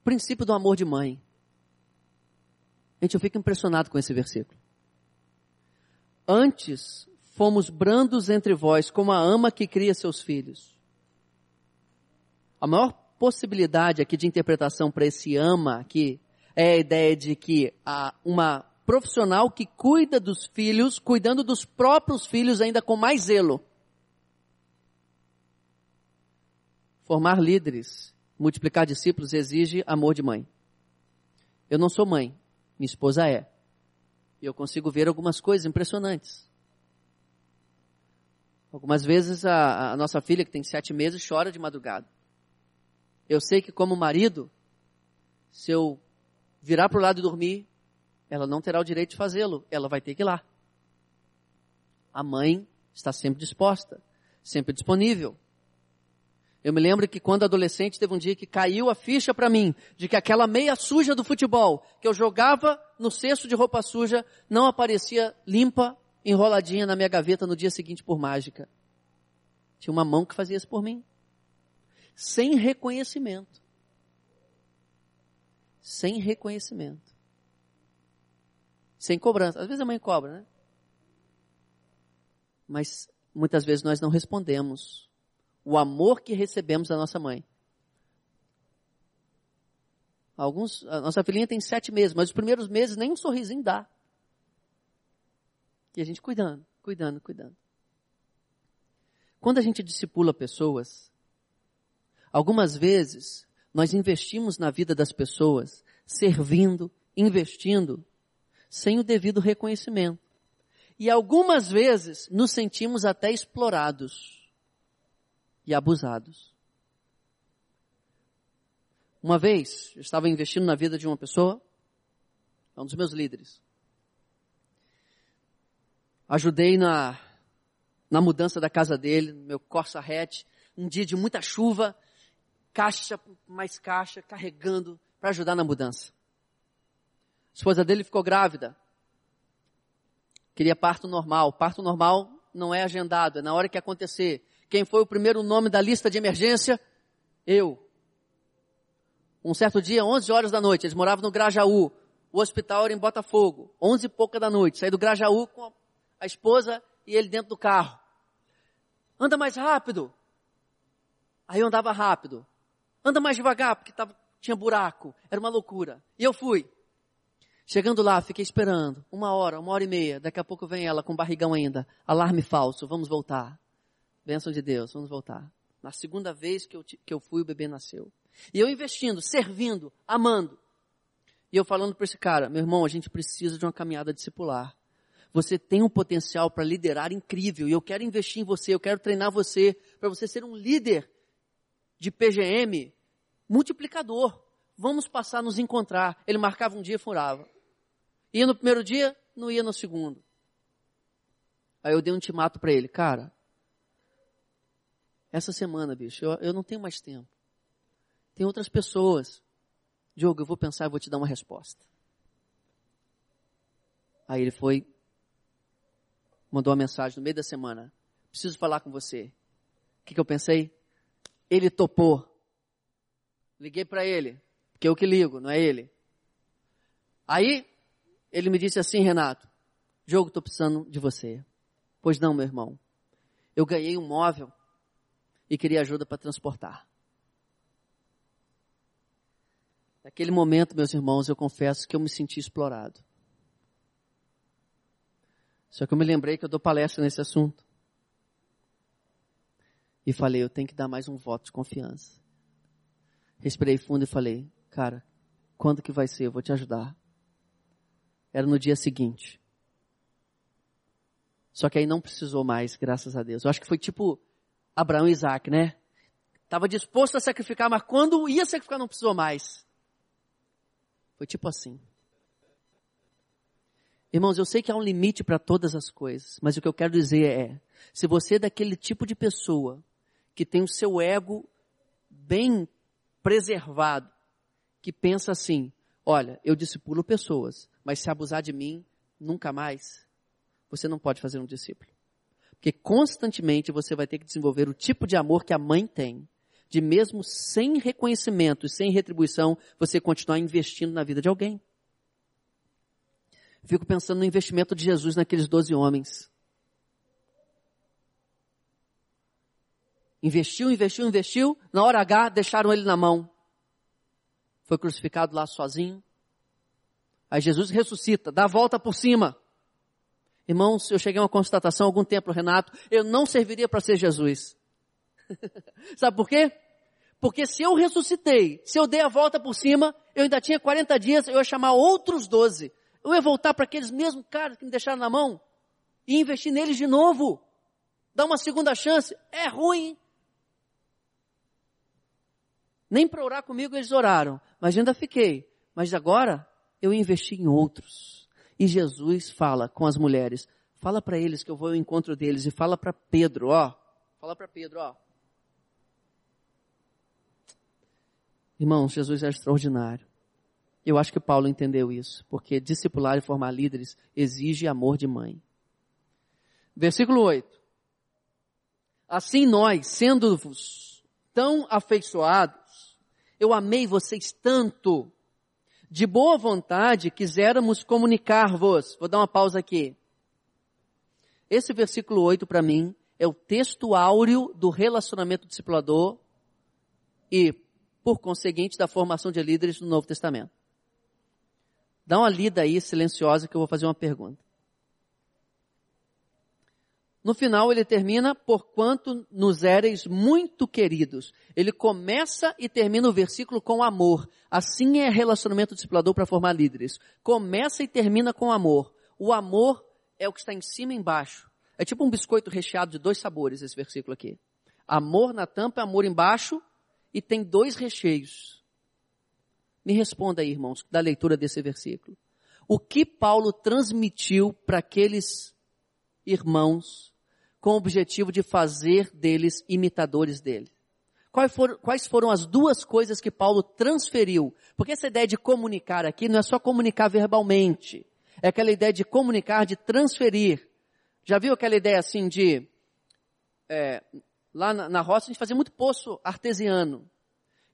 Princípio do amor de mãe. Gente, eu fico impressionado com esse versículo. Antes fomos brandos entre vós, como a ama que cria seus filhos. A maior possibilidade aqui de interpretação para esse ama aqui é a ideia de que há uma profissional que cuida dos filhos, cuidando dos próprios filhos ainda com mais zelo. Formar líderes, multiplicar discípulos exige amor de mãe. Eu não sou mãe, minha esposa é. E eu consigo ver algumas coisas impressionantes. Algumas vezes a, a nossa filha, que tem sete meses, chora de madrugada. Eu sei que como marido, se eu virar para o lado e dormir, ela não terá o direito de fazê-lo. Ela vai ter que ir lá. A mãe está sempre disposta, sempre disponível. Eu me lembro que quando adolescente teve um dia que caiu a ficha para mim de que aquela meia suja do futebol que eu jogava no cesto de roupa suja não aparecia limpa, enroladinha na minha gaveta no dia seguinte por mágica. Tinha uma mão que fazia isso por mim. Sem reconhecimento. Sem reconhecimento. Sem cobrança. Às vezes a mãe cobra, né? Mas muitas vezes nós não respondemos o amor que recebemos da nossa mãe. Alguns, a nossa filhinha tem sete meses, mas os primeiros meses nem um sorrisinho dá. E a gente cuidando, cuidando, cuidando. Quando a gente discipula pessoas, algumas vezes nós investimos na vida das pessoas, servindo, investindo, sem o devido reconhecimento. E algumas vezes nos sentimos até explorados e abusados. Uma vez, eu estava investindo na vida de uma pessoa, é um dos meus líderes. Ajudei na, na mudança da casa dele, no meu Corsa hatch, um dia de muita chuva, caixa mais caixa, carregando para ajudar na mudança. A esposa dele ficou grávida. Queria parto normal. Parto normal não é agendado, é na hora que acontecer. Quem foi o primeiro nome da lista de emergência? Eu. Um certo dia, 11 horas da noite, eles moravam no Grajaú. O hospital era em Botafogo. 11 e pouca da noite. Saí do Grajaú com a esposa e ele dentro do carro. Anda mais rápido. Aí eu andava rápido. Anda mais devagar, porque tava, tinha buraco. Era uma loucura. E eu fui. Chegando lá, fiquei esperando. Uma hora, uma hora e meia. Daqui a pouco vem ela com barrigão ainda. Alarme falso. Vamos voltar. Bênção de Deus. Vamos voltar. Na segunda vez que eu, que eu fui, o bebê nasceu. E eu investindo, servindo, amando. E eu falando para esse cara, meu irmão, a gente precisa de uma caminhada discipular. Você tem um potencial para liderar incrível e eu quero investir em você, eu quero treinar você para você ser um líder de PGM multiplicador. Vamos passar a nos encontrar. Ele marcava um dia e furava. Ia no primeiro dia, não ia no segundo. Aí eu dei um ultimato para ele, cara, essa semana, bicho, eu, eu não tenho mais tempo. Tem outras pessoas. Diogo, eu vou pensar e vou te dar uma resposta. Aí ele foi, mandou uma mensagem no meio da semana. Preciso falar com você. O que, que eu pensei? Ele topou. Liguei para ele, porque eu que ligo, não é ele. Aí, ele me disse assim, Renato, Diogo, estou precisando de você. Pois não, meu irmão. Eu ganhei um móvel e queria ajuda para transportar. Naquele momento, meus irmãos, eu confesso que eu me senti explorado. Só que eu me lembrei que eu dou palestra nesse assunto. E falei, eu tenho que dar mais um voto de confiança. Respirei fundo e falei, cara, quando que vai ser? Eu vou te ajudar. Era no dia seguinte. Só que aí não precisou mais, graças a Deus. Eu acho que foi tipo Abraão e Isaac, né? Estava disposto a sacrificar, mas quando ia sacrificar não precisou mais. Foi tipo assim. Irmãos, eu sei que há um limite para todas as coisas, mas o que eu quero dizer é, se você é daquele tipo de pessoa que tem o seu ego bem preservado, que pensa assim, olha, eu discipulo pessoas, mas se abusar de mim, nunca mais, você não pode fazer um discípulo. Porque constantemente você vai ter que desenvolver o tipo de amor que a mãe tem. De mesmo sem reconhecimento e sem retribuição, você continuar investindo na vida de alguém. Fico pensando no investimento de Jesus naqueles doze homens. Investiu, investiu, investiu. Na hora H, deixaram ele na mão. Foi crucificado lá sozinho. Aí Jesus ressuscita, dá a volta por cima. Irmãos, eu cheguei a uma constatação há algum tempo, Renato, eu não serviria para ser Jesus. Sabe por quê? Porque se eu ressuscitei, se eu dei a volta por cima, eu ainda tinha 40 dias, eu ia chamar outros 12. Eu ia voltar para aqueles mesmos caras que me deixaram na mão e investir neles de novo. Dar uma segunda chance. É ruim. Nem para orar comigo eles oraram, mas ainda fiquei. Mas agora eu investi em outros. E Jesus fala com as mulheres, fala para eles que eu vou ao encontro deles e fala para Pedro, ó, fala para Pedro, ó. Irmãos, Jesus é extraordinário. Eu acho que Paulo entendeu isso, porque discipular e formar líderes exige amor de mãe. Versículo 8. Assim nós, sendo-vos tão afeiçoados, eu amei vocês tanto, de boa vontade quiséramos comunicar-vos. Vou dar uma pausa aqui. Esse versículo 8 para mim é o texto áureo do relacionamento discipulador e, por conseguinte, da formação de líderes no Novo Testamento. Dá uma lida aí silenciosa que eu vou fazer uma pergunta. No final ele termina, porquanto nos éreis muito queridos. Ele começa e termina o versículo com amor. Assim é relacionamento discipulador para formar líderes. Começa e termina com amor. O amor é o que está em cima e embaixo. É tipo um biscoito recheado de dois sabores esse versículo aqui. Amor na tampa, amor embaixo e tem dois recheios. Me responda aí, irmãos, da leitura desse versículo. O que Paulo transmitiu para aqueles irmãos com o objetivo de fazer deles imitadores dele. Quais foram, quais foram as duas coisas que Paulo transferiu? Porque essa ideia de comunicar aqui não é só comunicar verbalmente. É aquela ideia de comunicar, de transferir. Já viu aquela ideia assim de, é, lá na, na roça a gente fazia muito poço artesiano.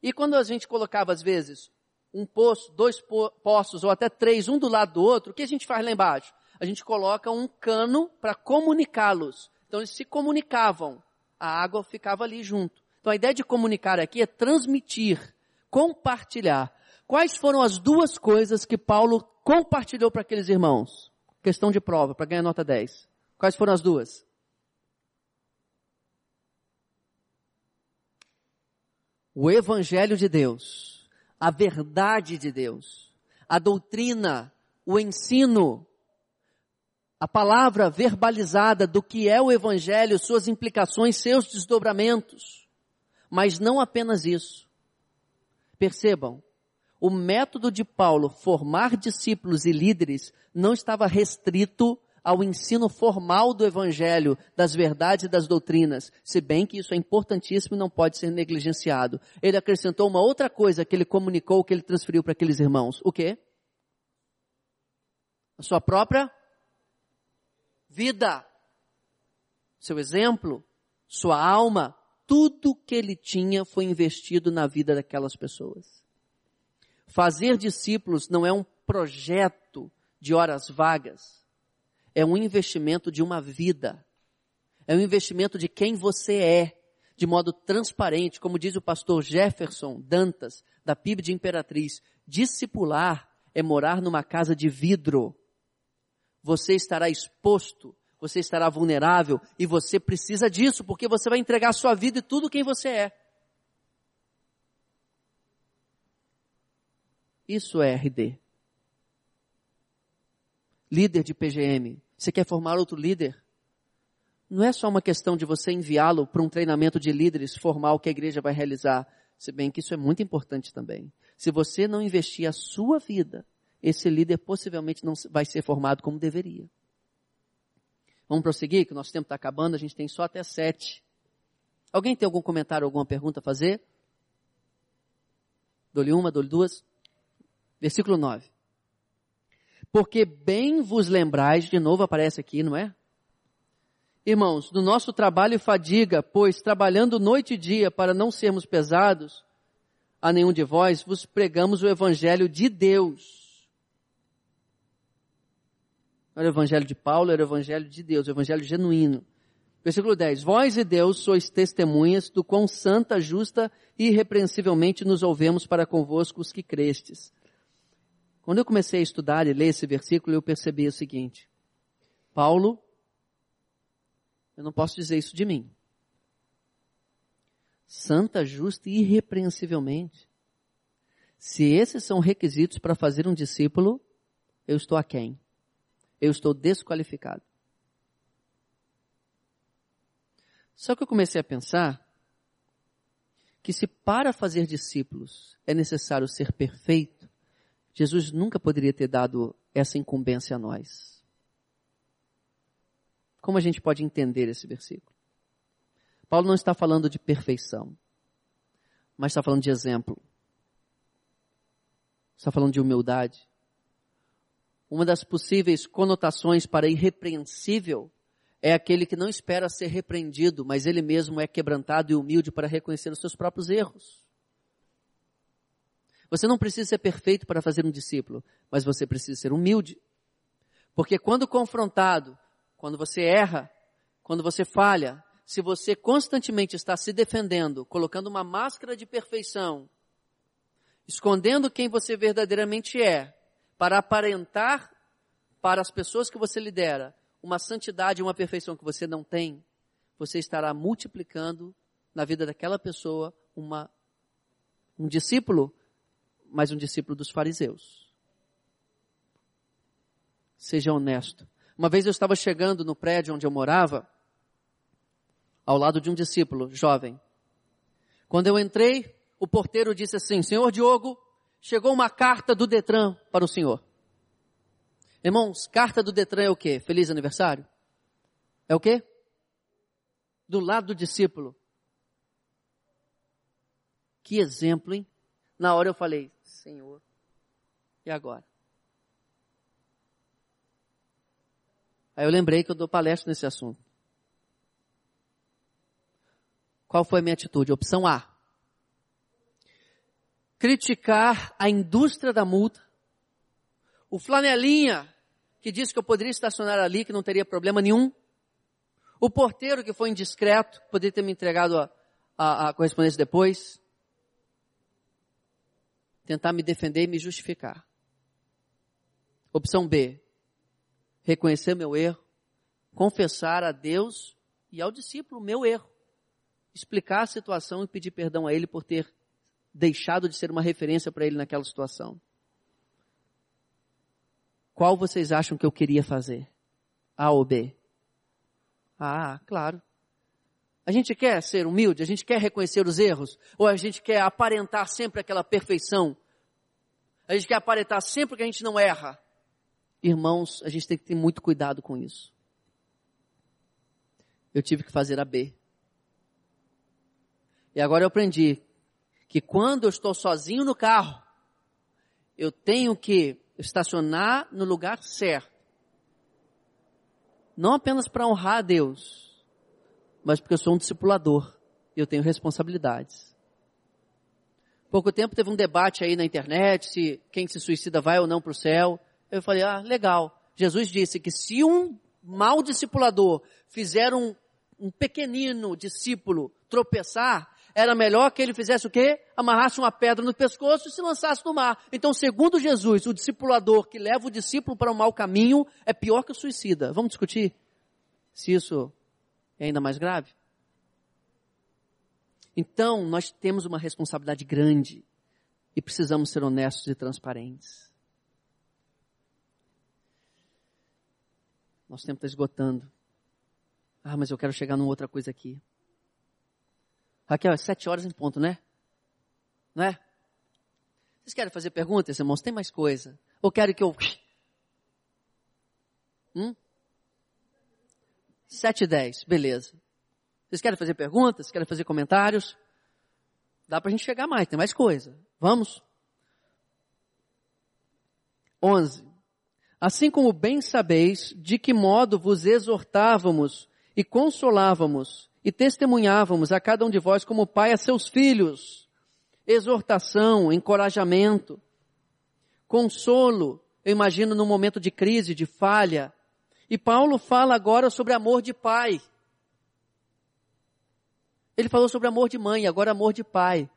E quando a gente colocava às vezes um poço, dois po poços ou até três, um do lado do outro, o que a gente faz lá embaixo? A gente coloca um cano para comunicá-los. Então eles se comunicavam. A água ficava ali junto. Então a ideia de comunicar aqui é transmitir, compartilhar. Quais foram as duas coisas que Paulo compartilhou para aqueles irmãos? Questão de prova, para ganhar nota 10. Quais foram as duas? O Evangelho de Deus, a verdade de Deus, a doutrina, o ensino, a palavra verbalizada do que é o Evangelho, suas implicações, seus desdobramentos. Mas não apenas isso. Percebam, o método de Paulo formar discípulos e líderes não estava restrito ao ensino formal do Evangelho, das verdades e das doutrinas, se bem que isso é importantíssimo e não pode ser negligenciado. Ele acrescentou uma outra coisa que ele comunicou, que ele transferiu para aqueles irmãos. O quê? A sua própria vida. Seu exemplo, sua alma, tudo que ele tinha foi investido na vida daquelas pessoas. Fazer discípulos não é um projeto de horas vagas é um investimento de uma vida. É um investimento de quem você é, de modo transparente, como diz o pastor Jefferson Dantas, da PIB de Imperatriz. Discipular é morar numa casa de vidro. Você estará exposto, você estará vulnerável e você precisa disso, porque você vai entregar a sua vida e tudo quem você é. Isso é RD líder de PGM, você quer formar outro líder? Não é só uma questão de você enviá-lo para um treinamento de líderes formal que a igreja vai realizar, se bem que isso é muito importante também. Se você não investir a sua vida, esse líder possivelmente não vai ser formado como deveria. Vamos prosseguir, que o nosso tempo está acabando, a gente tem só até sete. Alguém tem algum comentário, alguma pergunta a fazer? Dou-lhe uma, dou-lhe duas. Versículo 9 porque bem vos lembrais, de novo aparece aqui, não é? Irmãos, do nosso trabalho fadiga, pois trabalhando noite e dia para não sermos pesados a nenhum de vós, vos pregamos o evangelho de Deus. Era o evangelho de Paulo, era o evangelho de Deus, o evangelho genuíno. Versículo 10. Vós e Deus sois testemunhas do quão santa, justa e irrepreensivelmente nos ouvemos para convosco os que crestes. Quando eu comecei a estudar e ler esse versículo, eu percebi o seguinte. Paulo, eu não posso dizer isso de mim. Santa, justa e irrepreensivelmente. Se esses são requisitos para fazer um discípulo, eu estou a quem? Eu estou desqualificado. Só que eu comecei a pensar que se para fazer discípulos é necessário ser perfeito, Jesus nunca poderia ter dado essa incumbência a nós. Como a gente pode entender esse versículo? Paulo não está falando de perfeição, mas está falando de exemplo. Está falando de humildade. Uma das possíveis conotações para irrepreensível é aquele que não espera ser repreendido, mas ele mesmo é quebrantado e humilde para reconhecer os seus próprios erros. Você não precisa ser perfeito para fazer um discípulo, mas você precisa ser humilde. Porque quando confrontado, quando você erra, quando você falha, se você constantemente está se defendendo, colocando uma máscara de perfeição, escondendo quem você verdadeiramente é, para aparentar para as pessoas que você lidera uma santidade e uma perfeição que você não tem, você estará multiplicando na vida daquela pessoa uma, um discípulo mas um discípulo dos fariseus. Seja honesto. Uma vez eu estava chegando no prédio onde eu morava, ao lado de um discípulo jovem. Quando eu entrei, o porteiro disse assim: Senhor Diogo, chegou uma carta do Detran para o senhor. Irmãos, carta do Detran é o quê? Feliz aniversário? É o quê? Do lado do discípulo. Que exemplo, hein? Na hora eu falei, Senhor. E agora? Aí eu lembrei que eu dou palestra nesse assunto. Qual foi a minha atitude? Opção A. Criticar a indústria da multa. O flanelinha que disse que eu poderia estacionar ali, que não teria problema nenhum. O porteiro que foi indiscreto, poderia ter me entregado a, a, a correspondência depois? Tentar me defender e me justificar. Opção B. Reconhecer meu erro, confessar a Deus e ao discípulo meu erro. Explicar a situação e pedir perdão a ele por ter deixado de ser uma referência para ele naquela situação. Qual vocês acham que eu queria fazer? A ou B? Ah, claro. A gente quer ser humilde, a gente quer reconhecer os erros, ou a gente quer aparentar sempre aquela perfeição? A gente quer aparentar sempre que a gente não erra. Irmãos, a gente tem que ter muito cuidado com isso. Eu tive que fazer a B. E agora eu aprendi que quando eu estou sozinho no carro, eu tenho que estacionar no lugar certo. Não apenas para honrar a Deus, mas porque eu sou um discipulador e eu tenho responsabilidades. Pouco tempo teve um debate aí na internet se quem se suicida vai ou não para o céu. Eu falei, ah, legal. Jesus disse que se um mau discipulador fizer um, um pequenino discípulo tropeçar, era melhor que ele fizesse o quê? Amarrasse uma pedra no pescoço e se lançasse no mar. Então, segundo Jesus, o discipulador que leva o discípulo para o um mau caminho é pior que o suicida. Vamos discutir se isso é ainda mais grave? Então, nós temos uma responsabilidade grande e precisamos ser honestos e transparentes. Nosso tempo está esgotando. Ah, mas eu quero chegar numa outra coisa aqui. Raquel, é sete horas em ponto, né? Não é? Vocês querem fazer perguntas, irmãos? Tem mais coisa? Ou querem que eu... Hum? Sete e dez, beleza. Vocês querem fazer perguntas? Querem fazer comentários? Dá para a gente chegar mais, tem mais coisa. Vamos? Onze. Assim como bem sabeis de que modo vos exortávamos e consolávamos e testemunhávamos a cada um de vós como pai a seus filhos. Exortação, encorajamento, consolo, eu imagino num momento de crise, de falha. E Paulo fala agora sobre amor de pai. Ele falou sobre amor de mãe, agora amor de pai.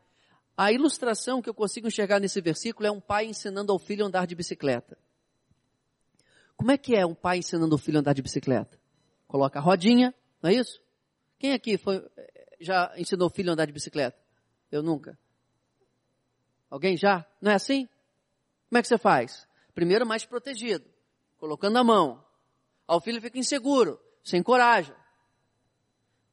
A ilustração que eu consigo enxergar nesse versículo é um pai ensinando ao filho a andar de bicicleta. Como é que é um pai ensinando o filho a andar de bicicleta? Coloca a rodinha, não é isso? Quem aqui foi, já ensinou o filho a andar de bicicleta? Eu nunca. Alguém já? Não é assim? Como é que você faz? Primeiro mais protegido, colocando a mão. Ao filho fica inseguro, sem coragem.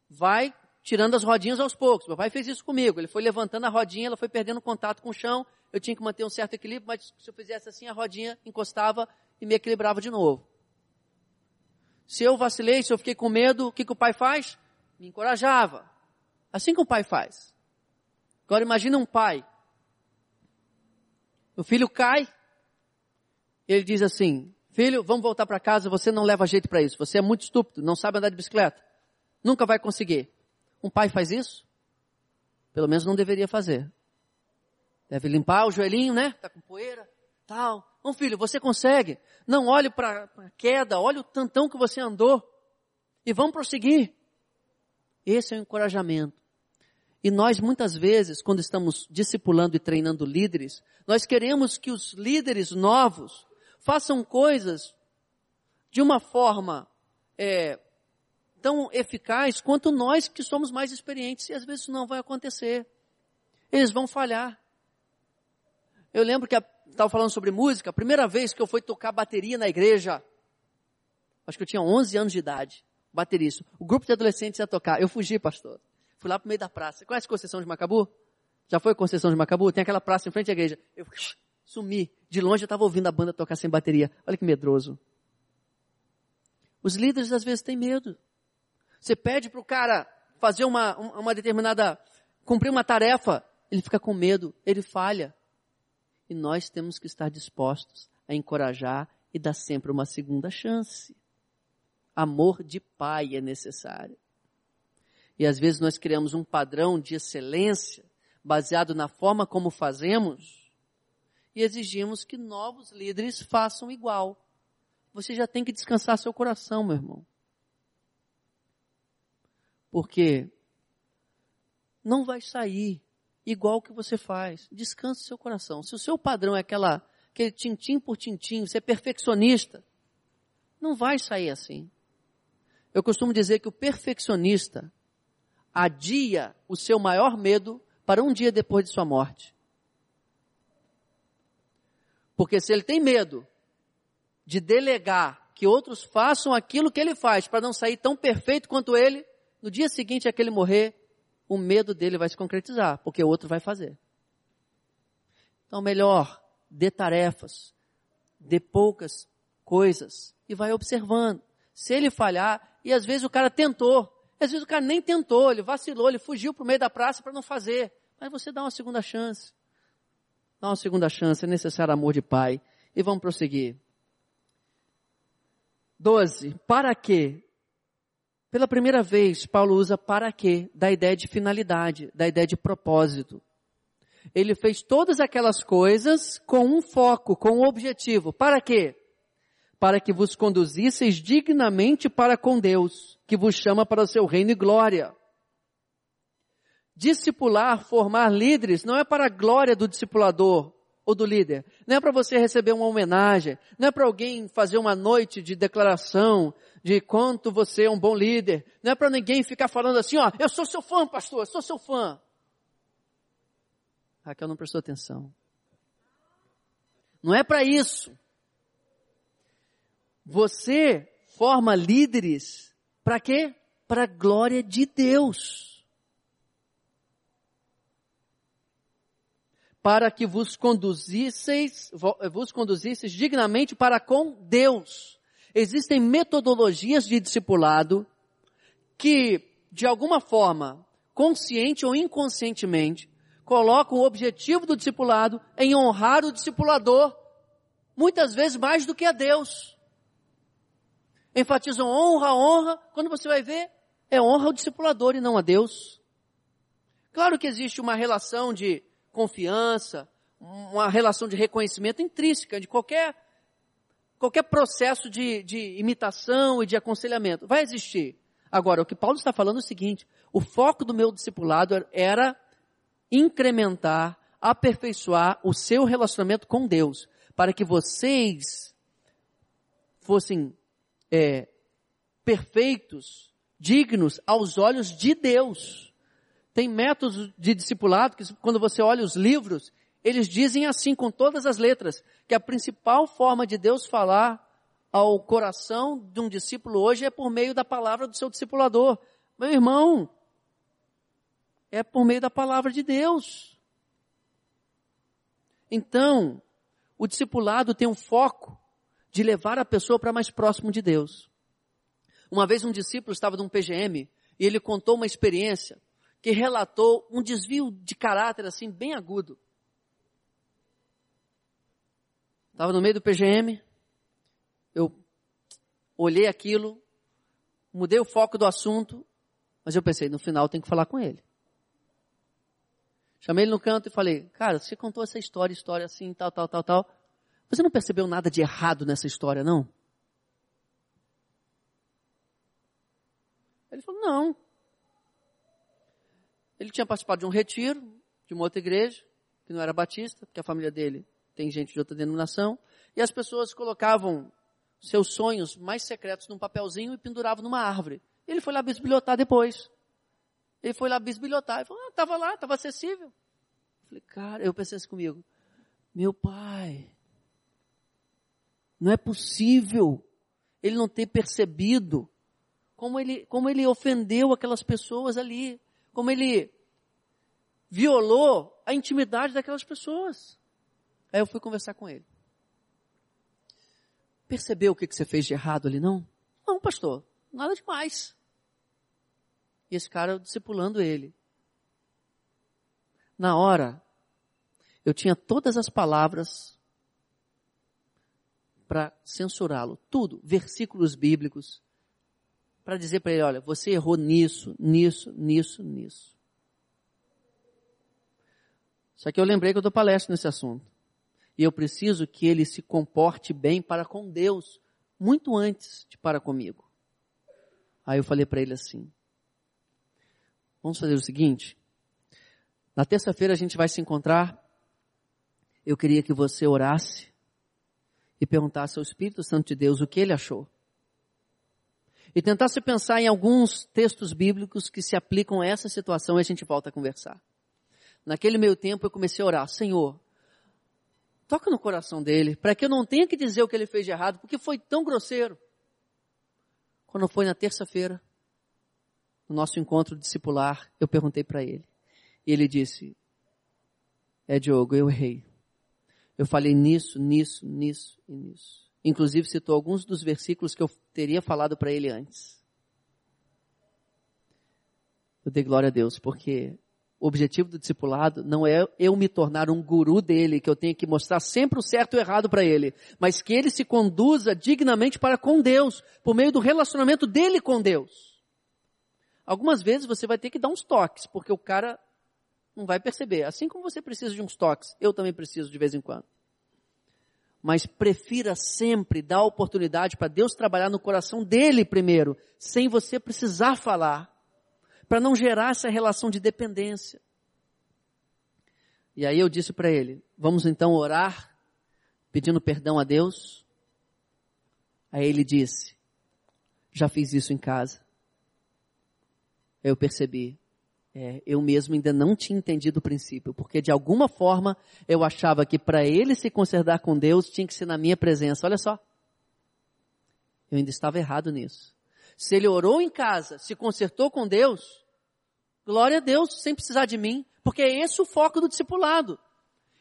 Vai tirando as rodinhas aos poucos. Meu pai fez isso comigo. Ele foi levantando a rodinha, ela foi perdendo contato com o chão. Eu tinha que manter um certo equilíbrio, mas se eu fizesse assim, a rodinha encostava e me equilibrava de novo. Se eu vacilei, se eu fiquei com medo, o que, que o pai faz? Me encorajava. Assim que o pai faz. Agora imagina um pai. O filho cai, ele diz assim, filho, vamos voltar para casa, você não leva jeito para isso, você é muito estúpido, não sabe andar de bicicleta, nunca vai conseguir. Um pai faz isso? Pelo menos não deveria fazer. Deve limpar o joelhinho, né? Tá com poeira, tal. Um filho, você consegue. Não olhe para a queda, olhe o tantão que você andou. E vamos prosseguir. Esse é o encorajamento. E nós muitas vezes, quando estamos discipulando e treinando líderes, nós queremos que os líderes novos façam coisas de uma forma é, tão eficaz quanto nós que somos mais experientes. E às vezes isso não vai acontecer. Eles vão falhar. Eu lembro que estava falando sobre música, a primeira vez que eu fui tocar bateria na igreja, acho que eu tinha 11 anos de idade, baterista. O grupo de adolescentes ia tocar. Eu fugi, pastor. Fui lá pro meio da praça. Conhece Conceição de Macabu? Já foi Conceição de Macabu? Tem aquela praça em frente à igreja. Eu sumi. De longe eu estava ouvindo a banda tocar sem bateria. Olha que medroso. Os líderes às vezes têm medo. Você pede para o cara fazer uma, uma determinada, cumprir uma tarefa, ele fica com medo, ele falha. E nós temos que estar dispostos a encorajar e dar sempre uma segunda chance. Amor de pai é necessário. E às vezes nós criamos um padrão de excelência baseado na forma como fazemos e exigimos que novos líderes façam igual. Você já tem que descansar seu coração, meu irmão. Porque não vai sair igual o que você faz. Descanse seu coração. Se o seu padrão é aquela, aquele tintim por tintim, você é perfeccionista, não vai sair assim. Eu costumo dizer que o perfeccionista adia o seu maior medo para um dia depois de sua morte. Porque se ele tem medo de delegar que outros façam aquilo que ele faz para não sair tão perfeito quanto ele, no dia seguinte a que ele morrer, o medo dele vai se concretizar, porque o outro vai fazer. Então melhor, dê tarefas, dê poucas coisas e vai observando. Se ele falhar, e às vezes o cara tentou, às vezes o cara nem tentou, ele vacilou, ele fugiu para o meio da praça para não fazer. Mas você dá uma segunda chance. Dá uma segunda chance, é necessário amor de pai. E vamos prosseguir. 12. Para quê? Pela primeira vez, Paulo usa para quê? Da ideia de finalidade, da ideia de propósito. Ele fez todas aquelas coisas com um foco, com um objetivo. Para quê? Para que vos conduzisseis dignamente para com Deus, que vos chama para o seu reino e glória. Discipular, formar líderes, não é para a glória do discipulador, ou do líder. Não é para você receber uma homenagem, não é para alguém fazer uma noite de declaração de quanto você é um bom líder. Não é para ninguém ficar falando assim, ó, eu sou seu fã, pastor, eu sou seu fã. Raquel não prestou atenção. Não é para isso. Você forma líderes para quê? Para a glória de Deus. Para que vos conduzisseis, vos conduzisseis dignamente para com Deus. Existem metodologias de discipulado que, de alguma forma, consciente ou inconscientemente, colocam o objetivo do discipulado em honrar o discipulador, muitas vezes mais do que a Deus. Enfatizam honra, honra, quando você vai ver, é honra ao discipulador e não a Deus. Claro que existe uma relação de confiança, uma relação de reconhecimento intrínseca de qualquer, qualquer processo de, de imitação e de aconselhamento. Vai existir. Agora, o que Paulo está falando é o seguinte, o foco do meu discipulado era incrementar, aperfeiçoar o seu relacionamento com Deus, para que vocês fossem é, perfeitos, dignos aos olhos de Deus. Tem métodos de discipulado que quando você olha os livros, eles dizem assim com todas as letras, que a principal forma de Deus falar ao coração de um discípulo hoje é por meio da palavra do seu discipulador. Meu irmão, é por meio da palavra de Deus. Então, o discipulado tem um foco de levar a pessoa para mais próximo de Deus. Uma vez um discípulo estava num PGM e ele contou uma experiência que relatou um desvio de caráter assim bem agudo. Estava no meio do PGM, eu olhei aquilo, mudei o foco do assunto, mas eu pensei, no final tem que falar com ele. Chamei ele no canto e falei, cara, você contou essa história, história assim, tal, tal, tal, tal. Você não percebeu nada de errado nessa história, não? Ele falou, não. Ele tinha participado de um retiro de uma outra igreja, que não era batista, porque a família dele tem gente de outra denominação, e as pessoas colocavam seus sonhos mais secretos num papelzinho e penduravam numa árvore. Ele foi lá bisbilhotar depois. Ele foi lá bisbilhotar. Ele falou, ah, tava lá, tava acessível. Eu falei, cara, eu pensei assim comigo, meu pai, não é possível ele não ter percebido como ele, como ele ofendeu aquelas pessoas ali como ele violou a intimidade daquelas pessoas. Aí eu fui conversar com ele. Percebeu o que, você fez de errado ali, não? Não, pastor, nada demais. E esse cara discipulando ele. Na hora, eu tinha todas as palavras para censurá-lo. Tudo, versículos bíblicos, para dizer para ele, olha, você errou nisso, nisso, nisso, nisso. Só que eu lembrei que eu dou palestra nesse assunto. E eu preciso que ele se comporte bem para com Deus, muito antes de para comigo. Aí eu falei para ele assim, vamos fazer o seguinte, Na terça-feira a gente vai se encontrar. Eu queria que você orasse e perguntasse ao Espírito Santo de Deus o que ele achou. E tentasse pensar em alguns textos bíblicos que se aplicam a essa situação e a gente volta a conversar. Naquele meio tempo eu comecei a orar, Senhor, toca no coração dele, para que eu não tenha que dizer o que ele fez de errado, porque foi tão grosseiro. Quando foi na terça-feira, no nosso encontro discipular, eu perguntei para ele. E ele disse, é Diogo, eu errei. Eu falei nisso, nisso, nisso e nisso. Inclusive citou alguns dos versículos que eu teria falado para ele antes. Eu dei glória a Deus, porque o objetivo do discipulado não é eu me tornar um guru dele, que eu tenho que mostrar sempre o certo e o errado para ele, mas que ele se conduza dignamente para com Deus, por meio do relacionamento dele com Deus. Algumas vezes você vai ter que dar uns toques, porque o cara não vai perceber. Assim como você precisa de uns toques, eu também preciso de vez em quando. Mas prefira sempre dar oportunidade para Deus trabalhar no coração dele primeiro, sem você precisar falar para não gerar essa relação de dependência. E aí eu disse para ele: vamos então orar, pedindo perdão a Deus. Aí ele disse: já fiz isso em casa. Eu percebi, é, eu mesmo ainda não tinha entendido o princípio, porque de alguma forma eu achava que para ele se consertar com Deus tinha que ser na minha presença. Olha só. Eu ainda estava errado nisso. Se ele orou em casa, se consertou com Deus, Glória a Deus, sem precisar de mim, porque é esse o foco do discipulado.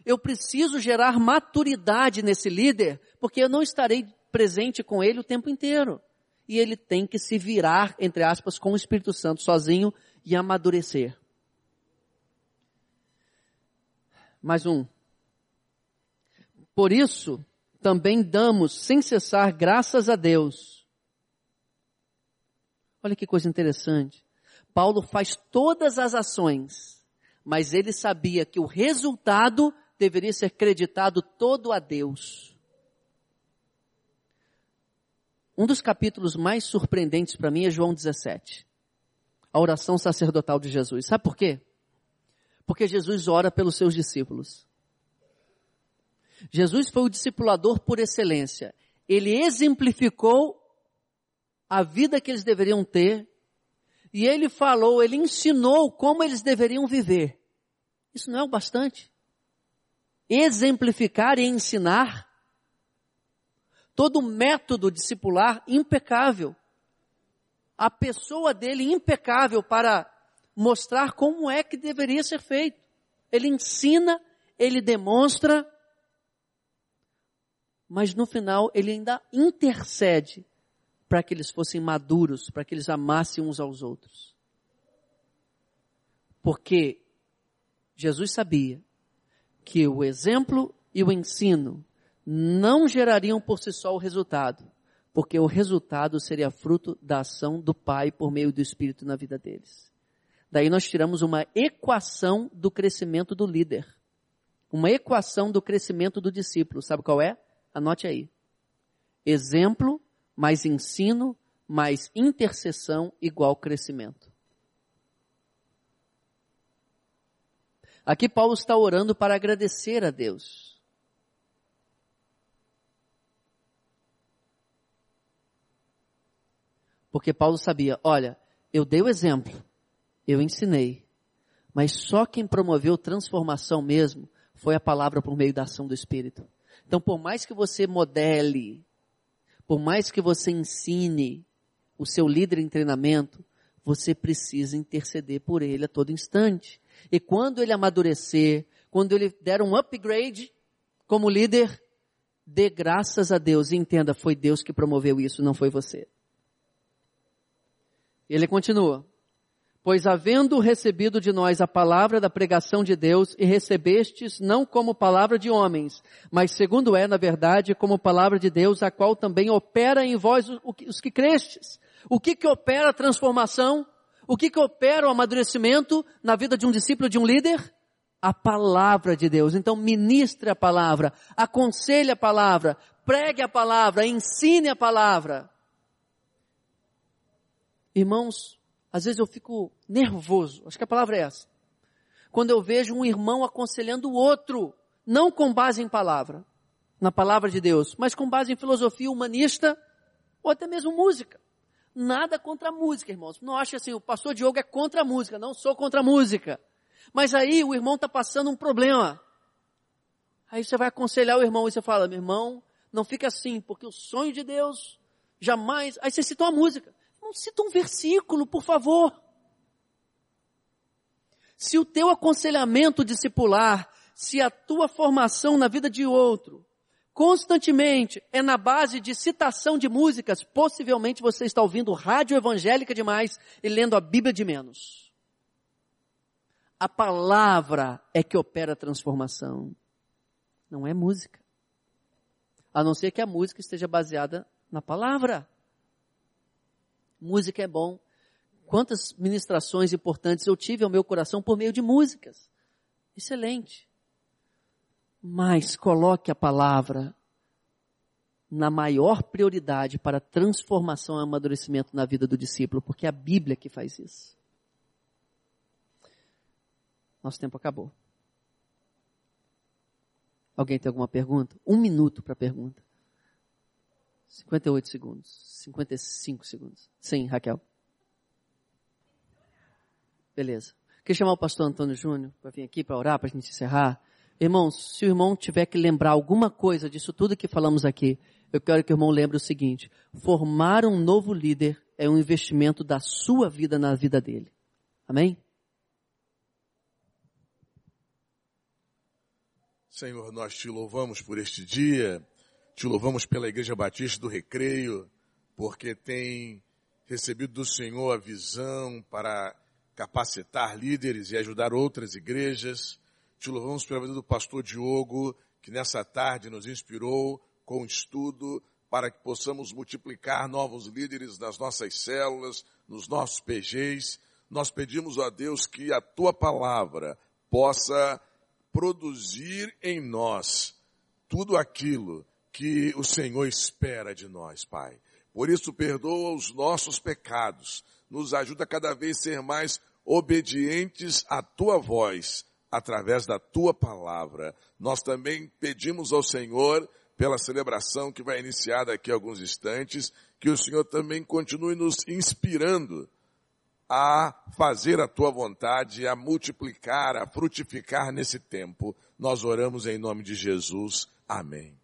Eu preciso gerar maturidade nesse líder, porque eu não estarei presente com ele o tempo inteiro. E ele tem que se virar, entre aspas, com o Espírito Santo sozinho e amadurecer. Mais um. Por isso, também damos sem cessar graças a Deus. Olha que coisa interessante. Paulo faz todas as ações, mas ele sabia que o resultado deveria ser creditado todo a Deus. Um dos capítulos mais surpreendentes para mim é João 17. A oração sacerdotal de Jesus. Sabe por quê? Porque Jesus ora pelos seus discípulos. Jesus foi o discipulador por excelência. Ele exemplificou a vida que eles deveriam ter e ele falou, ele ensinou como eles deveriam viver. Isso não é o bastante? Exemplificar e ensinar. Todo o método discipular impecável. A pessoa dele impecável para mostrar como é que deveria ser feito. Ele ensina, ele demonstra, mas no final ele ainda intercede para que eles fossem maduros, para que eles amassem uns aos outros. Porque Jesus sabia que o exemplo e o ensino não gerariam por si só o resultado, porque o resultado seria fruto da ação do Pai por meio do Espírito na vida deles. Daí nós tiramos uma equação do crescimento do líder. Uma equação do crescimento do discípulo. Sabe qual é? Anote aí. Exemplo mais ensino, mais intercessão igual crescimento. Aqui Paulo está orando para agradecer a Deus. Porque Paulo sabia, olha, eu dei o exemplo, eu ensinei, mas só quem promoveu transformação mesmo foi a palavra por meio da ação do Espírito. Então, por mais que você modele, por mais que você ensine o seu líder em treinamento, você precisa interceder por ele a todo instante. E quando ele amadurecer, quando ele der um upgrade como líder, dê graças a Deus e entenda, foi Deus que promoveu isso, não foi você. Ele continua. Pois havendo recebido de nós a palavra da pregação de Deus e recebestes não como palavra de homens, mas segundo é, na verdade, como palavra de Deus, a qual também opera em vós os que crestes. O que que opera a transformação? O que que opera o amadurecimento na vida de um discípulo, de um líder? A palavra de Deus. Então ministre a palavra, aconselhe a palavra, pregue a palavra, ensine a palavra. Irmãos, às vezes eu fico nervoso, acho que a palavra é essa. quando eu vejo um irmão aconselhando o outro, não com base em palavra, na palavra de Deus, mas com base em filosofia humanista ou até mesmo música. Nada contra a música, irmãos. Não ache assim, o pastor Diogo é contra a música. Não sou contra a música. Mas aí o irmão está passando um problema. Aí você vai aconselhar o irmão e você fala, meu irmão, não fica assim, porque o sonho de Deus jamais. Aí você cita uma música. Cita um versículo, por favor. Se o teu aconselhamento discipular, se a tua formação na vida de outro, constantemente é na base de citação de músicas, possivelmente você está ouvindo rádio evangélica demais e lendo a Bíblia de menos. A palavra é que opera a transformação, não é música. A não ser que a música esteja baseada na palavra. Música é bom. Quantas ministrações importantes eu tive ao meu coração por meio de músicas. Excelente mas coloque a palavra na maior prioridade para transformação e amadurecimento na vida do discípulo, porque é a Bíblia que faz isso. Nosso tempo acabou. Alguém tem alguma pergunta? Um minuto para pergunta. 58 segundos. 55 segundos. Sim, Raquel. Beleza. Queria chamar o pastor Antônio Júnior para vir aqui para orar, para a gente encerrar. Irmãos, se o irmão tiver que lembrar alguma coisa disso tudo que falamos aqui, eu quero que o irmão lembre o seguinte: formar um novo líder é um investimento da sua vida na vida dele. Amém? Senhor, nós te louvamos por este dia, te louvamos pela Igreja Batista do Recreio, porque tem recebido do Senhor a visão para capacitar líderes e ajudar outras igrejas. Te louvamos pela vida do pastor Diogo, que nessa tarde nos inspirou com estudo para que possamos multiplicar novos líderes nas nossas células, nos nossos PGs. Nós pedimos a Deus que a tua palavra possa produzir em nós tudo aquilo que o Senhor espera de nós, Pai. Por isso, perdoa os nossos pecados, nos ajuda cada vez a ser mais obedientes à tua voz através da tua palavra. Nós também pedimos ao Senhor, pela celebração que vai iniciar daqui a alguns instantes, que o Senhor também continue nos inspirando a fazer a tua vontade, a multiplicar, a frutificar nesse tempo. Nós oramos em nome de Jesus. Amém.